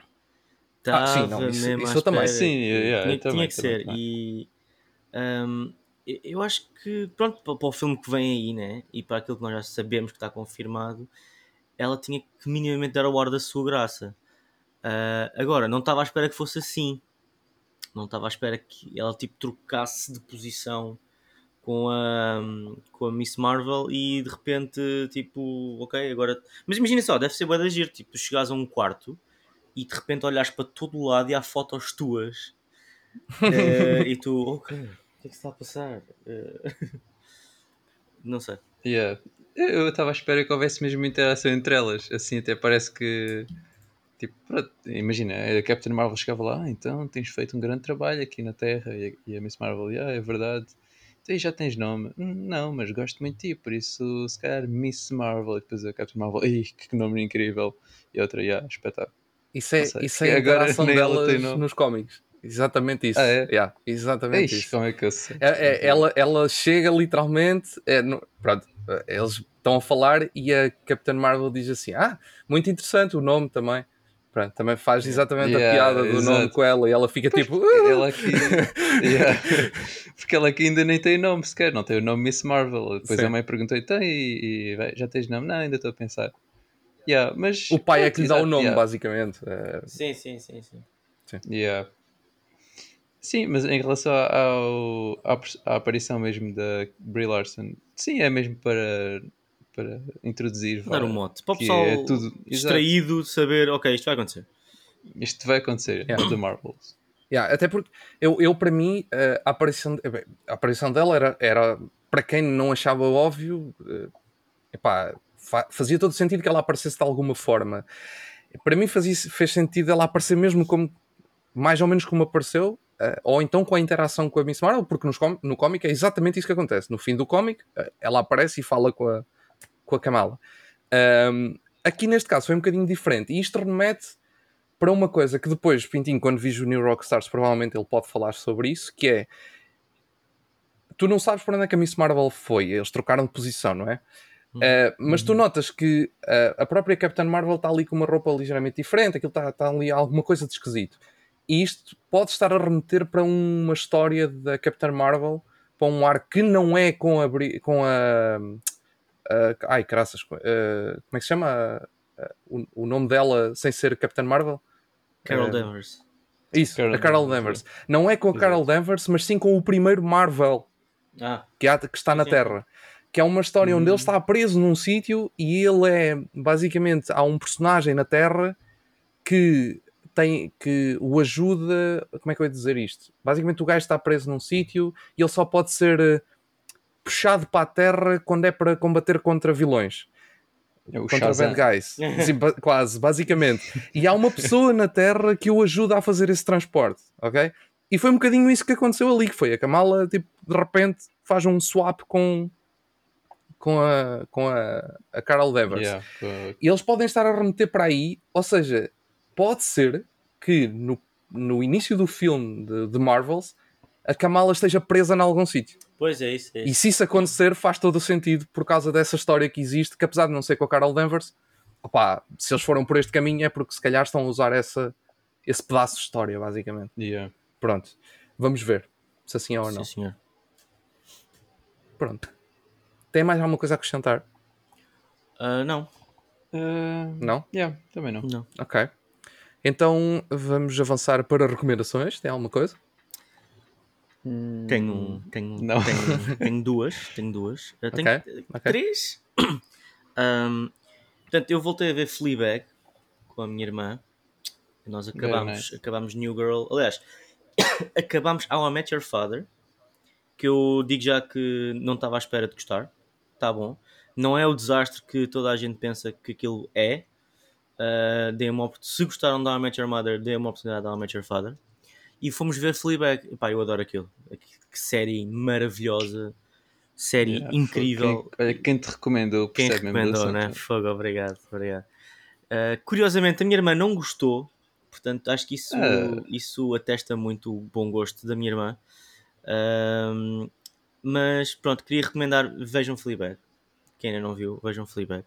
[SPEAKER 1] Ah, sim,
[SPEAKER 2] Estava
[SPEAKER 1] não, isso-
[SPEAKER 2] mesmo
[SPEAKER 1] isso
[SPEAKER 2] à
[SPEAKER 1] eu também.
[SPEAKER 2] espera.
[SPEAKER 3] Sim, yeah,
[SPEAKER 2] tinha,
[SPEAKER 3] eu também,
[SPEAKER 2] tinha que
[SPEAKER 3] também,
[SPEAKER 2] ser.
[SPEAKER 3] também.
[SPEAKER 2] E hum, eu- acho que, pronto, para, para o filme que vem aí, né? E para aquilo que nós já sabemos que está confirmado, ela tinha que minimamente dar o ar da sua graça. Ah, agora, não estava à espera que fosse assim. Não estava à espera que ela tipo trocasse de posição com a, com a Miss Marvel e de repente, tipo, ok, agora. Mas imagina só, deve ser bué de agir. Tipo, chegares a um quarto e de repente olhas para todo o lado e há fotos tuas Eh, e tu, ok, o que é que se está a passar? Eh, não sei.
[SPEAKER 3] Yeah. Eu eu estava à espera que houvesse mesmo interação entre elas. Assim até parece que. Tipo, pronto, imagina, a Captain Marvel chegava lá, "Ah, então tens feito um grande trabalho aqui na Terra. E a, e a Miss Marvel, ah, é verdade. Então já tens nome? "Hum, Não, mas gosto muito de ti, por isso se calhar Miss Marvel. E depois a Captain Marvel, Ih, que nome incrível. E a outra, yeah, espetáculo.
[SPEAKER 1] Isso é, isso é a interação delas nos cómics. Exatamente isso.
[SPEAKER 3] Ah, é?
[SPEAKER 1] Yeah, exatamente
[SPEAKER 3] Ixi,
[SPEAKER 1] isso.
[SPEAKER 3] como é que eu sei?
[SPEAKER 1] É- é- ela, ela chega literalmente. é, no- pronto, eles estão a falar e a Capitã Marvel diz assim: Ah, muito interessante o nome também. Pronto, também faz exatamente a
[SPEAKER 3] Yeah,
[SPEAKER 1] piada do nome
[SPEAKER 3] exato.
[SPEAKER 1] com ela e ela fica tipo. "Ah!"
[SPEAKER 3] Ela aqui. Yeah. Porque ela aqui ainda nem tem nome sequer, não tem o nome Miss Marvel. Depois
[SPEAKER 1] Sim.
[SPEAKER 3] a mãe perguntou: então, e, e vai, já tens nome? Não, ainda estou a pensar. Yeah, mas,
[SPEAKER 1] O pai é que lhe dá o nome,
[SPEAKER 3] yeah.
[SPEAKER 1] basicamente. É,
[SPEAKER 2] Sim, sim, sim, sim.
[SPEAKER 3] Yeah. Sim, mas em relação ao, à, à aparição mesmo da Brie Larson, sim, é mesmo para, para introduzir.
[SPEAKER 2] Dar o mote. Para o
[SPEAKER 3] que
[SPEAKER 2] pessoal
[SPEAKER 3] é tudo-
[SPEAKER 2] distraído de saber, ok, isto vai acontecer.
[SPEAKER 3] Isto vai acontecer,
[SPEAKER 1] Yeah.
[SPEAKER 3] é da Marvels.
[SPEAKER 1] Yeah, até porque eu, eu para mim, eh, a, aparição, eh, a aparição dela era, era para quem não achava óbvio, eh, epá, fa- fazia todo sentido que ela aparecesse de alguma forma. Para mim fazia, fez sentido ela aparecer mesmo como mais ou menos como apareceu, eh, ou então com a interação com a Miss Marvel, porque nos com- no cómic é exatamente isso que acontece. No fim do cómic, eh, ela aparece e fala com a, com a Kamala. Ahm, aqui neste caso foi um bocadinho diferente, e isto remete para uma coisa que depois, Pintinho, quando vires o New Rockstars, provavelmente ele pode falar sobre isso, que é tu não sabes para onde é que a Miss Marvel foi, eles trocaram de posição, não é? Uh, mas tu notas que uh, a própria Capitã Marvel está ali com uma roupa ligeiramente diferente, aquilo está, está ali alguma coisa de esquisito. E isto pode estar a remeter para uma história da Capitã Marvel para um ar que não é com a. Com a, a ai, graças. Uh, como é que se chama? Uh, o, o, nome dela sem ser Captain Marvel?
[SPEAKER 2] Carol Danvers.
[SPEAKER 1] Isso, Carol a Carol Danvers. Danvers. Não é com a Carol Danvers, mas sim com o primeiro Marvel
[SPEAKER 2] ah.
[SPEAKER 1] que, há, que está na Terra que é uma história onde ele hum. está preso num sítio e ele é basicamente há um personagem na Terra que tem que o ajuda. Como é que eu ia dizer isto? Basicamente, o gajo está preso num sítio e ele só pode ser puxado para a Terra quando é para combater contra vilões. Contra Shazam. bad guys. Sim, quase, basicamente. E há uma pessoa na Terra que o ajuda a fazer esse transporte, ok? E foi um bocadinho isso que aconteceu ali, que foi a Kamala, tipo, de repente faz um swap com com a, com a, a Carol Devers.
[SPEAKER 3] Yeah, uh...
[SPEAKER 1] E eles podem estar a remeter para aí, ou seja, pode ser que no, no início do filme de, de Marvels a Kamala esteja presa em algum sítio.
[SPEAKER 2] Pois é isso, é isso.
[SPEAKER 1] E se isso acontecer, faz todo o sentido por causa dessa história que existe, que apesar de não ser com a Carol Danvers, opá, se eles foram por este caminho é porque se calhar estão a usar essa, esse pedaço de história, basicamente.
[SPEAKER 3] Yeah.
[SPEAKER 1] Pronto, vamos ver se assim é ou não.
[SPEAKER 2] Sim, senhor.
[SPEAKER 1] Pronto. Tem mais alguma coisa a acrescentar?
[SPEAKER 2] Uh, não.
[SPEAKER 3] Uh,
[SPEAKER 1] não?
[SPEAKER 3] Yeah, também não.
[SPEAKER 2] não.
[SPEAKER 1] Ok. Então vamos avançar para recomendações. Tem alguma coisa?
[SPEAKER 2] Hum, tenho, tenho, não. tenho, tenho duas. Tenho duas. Eu tenho
[SPEAKER 1] okay. Okay.
[SPEAKER 2] três. Um, portanto, eu voltei a ver Fleabag com a minha irmã. E nós acabamos, acabamos New Girl. Aliás, acabamos How I Met Your Father. Que eu digo já que não estava à espera de gostar está bom. Não é o desastre que toda a gente pensa que aquilo é. Uh, dê uma se gostaram da How I Met Your Mother, dê uma oportunidade da How I Met Your Father. E fomos ver Fleabag. Epá, eu adoro aquilo. Que série maravilhosa. Série yeah, incrível.
[SPEAKER 3] Quem, quem, te recomendou?
[SPEAKER 2] Quem recomendou, né? Fogo, obrigado. obrigado. Uh, curiosamente, a minha irmã não gostou. Portanto, acho que isso, uh. isso atesta muito o bom gosto da minha irmã. Uh, mas pronto, queria recomendar, vejam Fleabag. Quem ainda não viu, vejam Fleabag.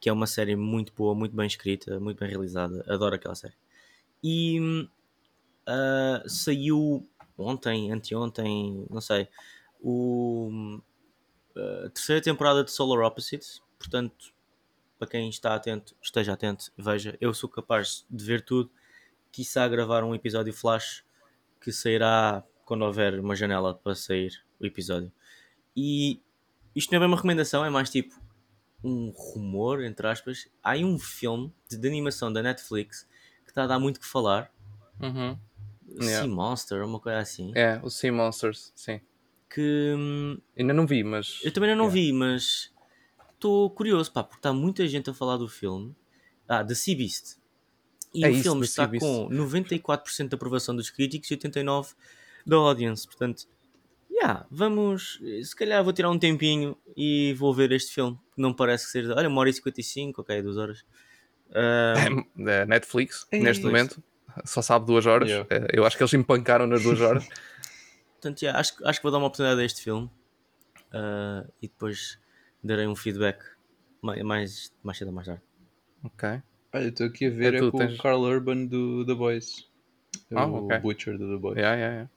[SPEAKER 2] Que é uma série muito boa, muito bem escrita, muito bem realizada. Adoro aquela série. E uh, saiu ontem, anteontem, não sei, a terceira temporada de Solar Opposites. Portanto, para quem está atento, esteja atento, veja. Eu sou capaz de ver tudo. Quiçá gravar um episódio flash que sairá quando houver uma janela para sair o episódio. E isto não é bem uma recomendação, é mais tipo um rumor, entre aspas. Há aí um filme de, de animação da Netflix que está a dar muito que falar.
[SPEAKER 1] Uhum.
[SPEAKER 2] Sea yeah. Monster, uma coisa assim.
[SPEAKER 1] É, o Sea Monsters, sim.
[SPEAKER 2] Que hum,
[SPEAKER 1] ainda não vi, mas.
[SPEAKER 2] Eu também ainda não yeah. vi, mas estou curioso, pá, porque está muita gente a falar do filme. Ah, The Sea Beast. E é o isso, filme está com 94% de aprovação dos críticos e 89% da audience. Portanto, yeah, vamos. Se calhar vou tirar um tempinho e vou ver este filme. Não parece ser. Olha, uma hora e 55, ok, duas horas.
[SPEAKER 1] É, é Netflix, é neste momento, só sabe duas horas. Yeah. É, eu acho que eles empancaram nas duas horas.
[SPEAKER 2] Portanto, yeah, acho, acho que vou dar uma oportunidade a este filme uh, e depois darei um feedback mais, mais, mais cedo ou mais tarde.
[SPEAKER 1] Ok.
[SPEAKER 3] Olha, estou aqui a ver é, é com tens... o Carl Urban do The Boys.
[SPEAKER 1] Ah,
[SPEAKER 3] o
[SPEAKER 1] okay.
[SPEAKER 3] Butcher do The Boys.
[SPEAKER 1] Yeah, yeah, yeah.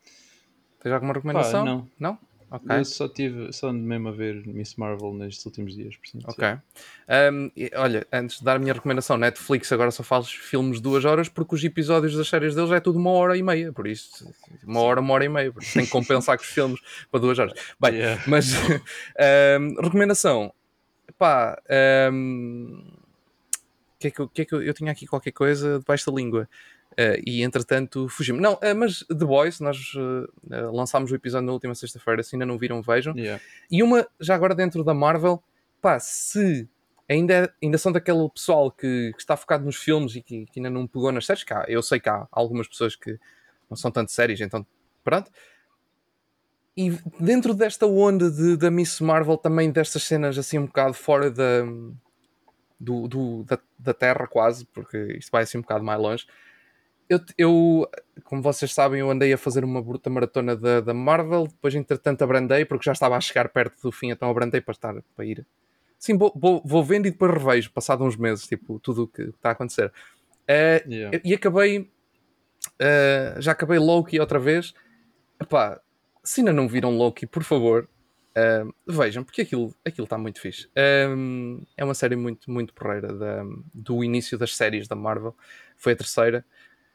[SPEAKER 1] Tens alguma recomendação?
[SPEAKER 3] Pá, não.
[SPEAKER 1] Não? Okay.
[SPEAKER 3] Eu só tive, só mesmo a ver Miss Marvel nestes últimos dias. Portanto,
[SPEAKER 1] ok. Um, olha, antes de dar a minha recomendação, Netflix agora só faz filmes de duas horas porque os episódios das séries deles é tudo uma hora e meia. Por isso, uma hora, uma hora e meia. Por isso tem que compensar com os filmes para duas horas. Bem, yeah. mas um, recomendação. Pá, um, que é que, eu, que é que eu, eu tinha aqui qualquer coisa debaixo da língua. Uh, e entretanto fugimos. Não, uh, mas The Boys, nós uh, lançámos o episódio na última sexta-feira, se ainda não viram, vejam.
[SPEAKER 3] Yeah.
[SPEAKER 1] E uma, já agora dentro da Marvel, pá, se ainda, é, ainda são daquele pessoal que, que está focado nos filmes e que, que, ainda não pegou nas séries, cá, eu sei que há algumas pessoas que não são tanto séries, então pronto. E dentro desta onda de, da Miss Marvel, também destas cenas assim um bocado fora da, do, do da, da Terra, quase, porque isto vai assim um bocado mais longe eu, eu, como vocês sabem, eu andei a fazer uma bruta maratona da, da Marvel, depois entretanto abrandei, porque já estava a chegar perto do fim, então abrandei para estar para ir. Sim, vou, vou, vou vendo e depois revejo, passado uns meses, tipo, tudo o que está a acontecer. Uh, yeah. E acabei, uh, já acabei Loki outra vez. Epá, se ainda não viram Loki, por favor, uh, vejam, porque aquilo está muito fixe. Um, é uma série muito, muito porreira da, do início das séries da Marvel. Foi a terceira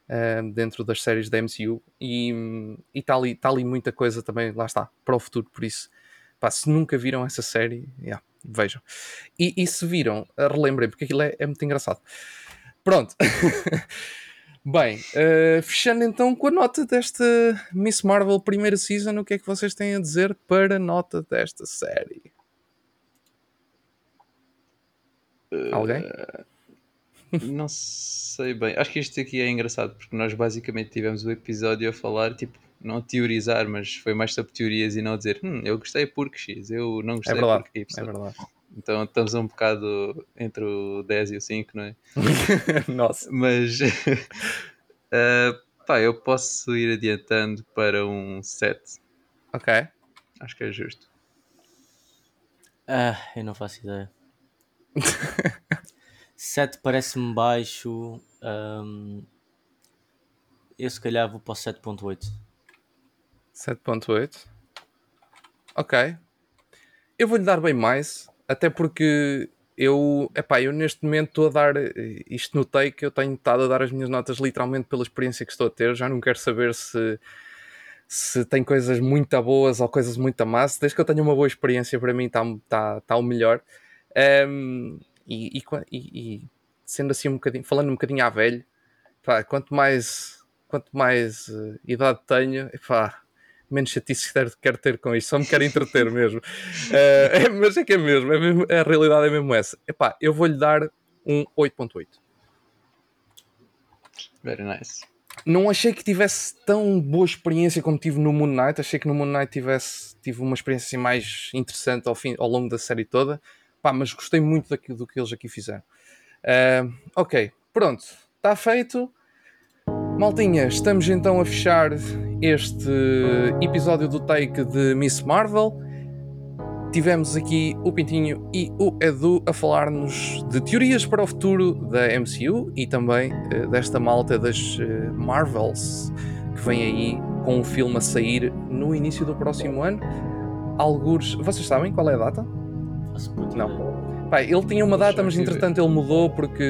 [SPEAKER 1] uh, dentro das séries da MCU e está ali, tá ali muita coisa também, lá está, para o futuro. Por isso, pá, se nunca viram essa série, yeah, vejam. E, e se viram, relembrem, porque aquilo é, é muito engraçado. Pronto. Bem, uh, fechando então com a nota desta Miss Marvel primeira season, o que é que vocês têm a dizer para a nota desta série? Uh, Alguém?
[SPEAKER 3] Não sei bem. Acho que isto aqui é engraçado porque nós basicamente tivemos o episódio a falar, tipo, não teorizar, mas foi mais sobre teorias e não dizer hum, eu gostei porque X, eu não gostei
[SPEAKER 1] é verdade,
[SPEAKER 3] porque
[SPEAKER 1] Y. É verdade.
[SPEAKER 3] Então estamos um bocado entre o 10 e o 5, não é?
[SPEAKER 1] Nossa.
[SPEAKER 3] Mas uh, pá, eu posso ir adiantando para um 7.
[SPEAKER 1] Ok.
[SPEAKER 3] Acho que é justo.
[SPEAKER 2] Ah, eu não faço ideia. 7 parece-me baixo. Um, eu se calhar vou para o 7.8.
[SPEAKER 1] 7.8. Ok. Eu vou-lhe dar bem mais, até porque eu, epá, eu neste momento estou a dar, isto notei que eu tenho estado a dar as minhas notas literalmente pela experiência que estou a ter, já não quero saber se, se tem coisas muito boas ou coisas muito más, desde que eu tenho uma boa experiência para mim está tá, tá o melhor. Um, e, e, e, sendo assim um bocadinho, falando um bocadinho à velho, pá, quanto mais, quanto mais uh, idade tenho, epá, menos chatice quero, quero ter com isto, só me quero entreter mesmo. Uh, é, mas é que é mesmo, é mesmo, a realidade é mesmo essa. Epá, eu vou-lhe dar um 8.8.
[SPEAKER 3] Very nice.
[SPEAKER 1] Não achei que tivesse tão boa experiência como tive no Moon Knight. Achei que no Moon Knight tivesse, tive uma experiência assim, mais interessante ao, fim, ao longo da série toda. Pá, mas gostei muito daquilo, do que eles aqui fizeram. Uh, ok, pronto, está feito. Maltinha, estamos então a fechar este episódio do Take de Miss Marvel. Tivemos aqui o Pintinho e o Edu a falar-nos de teorias para o futuro da MCU e também uh, desta malta das uh, Marvels que vem aí com um filme a sair no início do próximo ano. Alguns. Vocês sabem qual é a data? Não. Pai, ele tinha uma data, mas entretanto ele mudou porque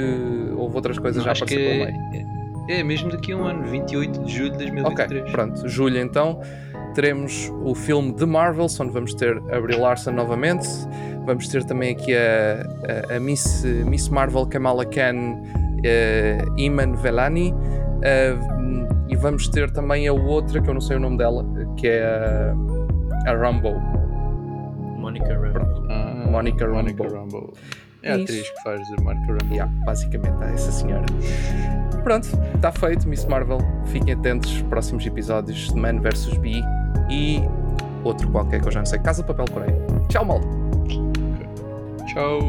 [SPEAKER 1] houve outras coisas
[SPEAKER 3] Não,
[SPEAKER 1] já apareceram pelo
[SPEAKER 3] meio. É mesmo daqui a um ano, 28 de julho de 2023.
[SPEAKER 1] Ok, pronto, julho então teremos o filme The Marvels, onde vamos ter a Brie Larson novamente, vamos ter também aqui a, a, a Miss, Miss Marvel Kamala Khan, uh, Iman Velani, uh, e vamos ter também a outra, que eu não sei o nome dela, que é a, a Rambo.
[SPEAKER 2] Monica Rambo.
[SPEAKER 3] Ah,
[SPEAKER 1] Monica Rambo.
[SPEAKER 3] Monica Rambo. É a atriz que faz a Monica Rambo.
[SPEAKER 1] Yeah, basicamente é essa senhora. Pronto, está feito, Miss Marvel. Fiquem atentos, próximos episódios de Man vs. Bee e outro qualquer que eu já não sei. Casa Papel Coreia. Tchau, malta.
[SPEAKER 3] Tchau.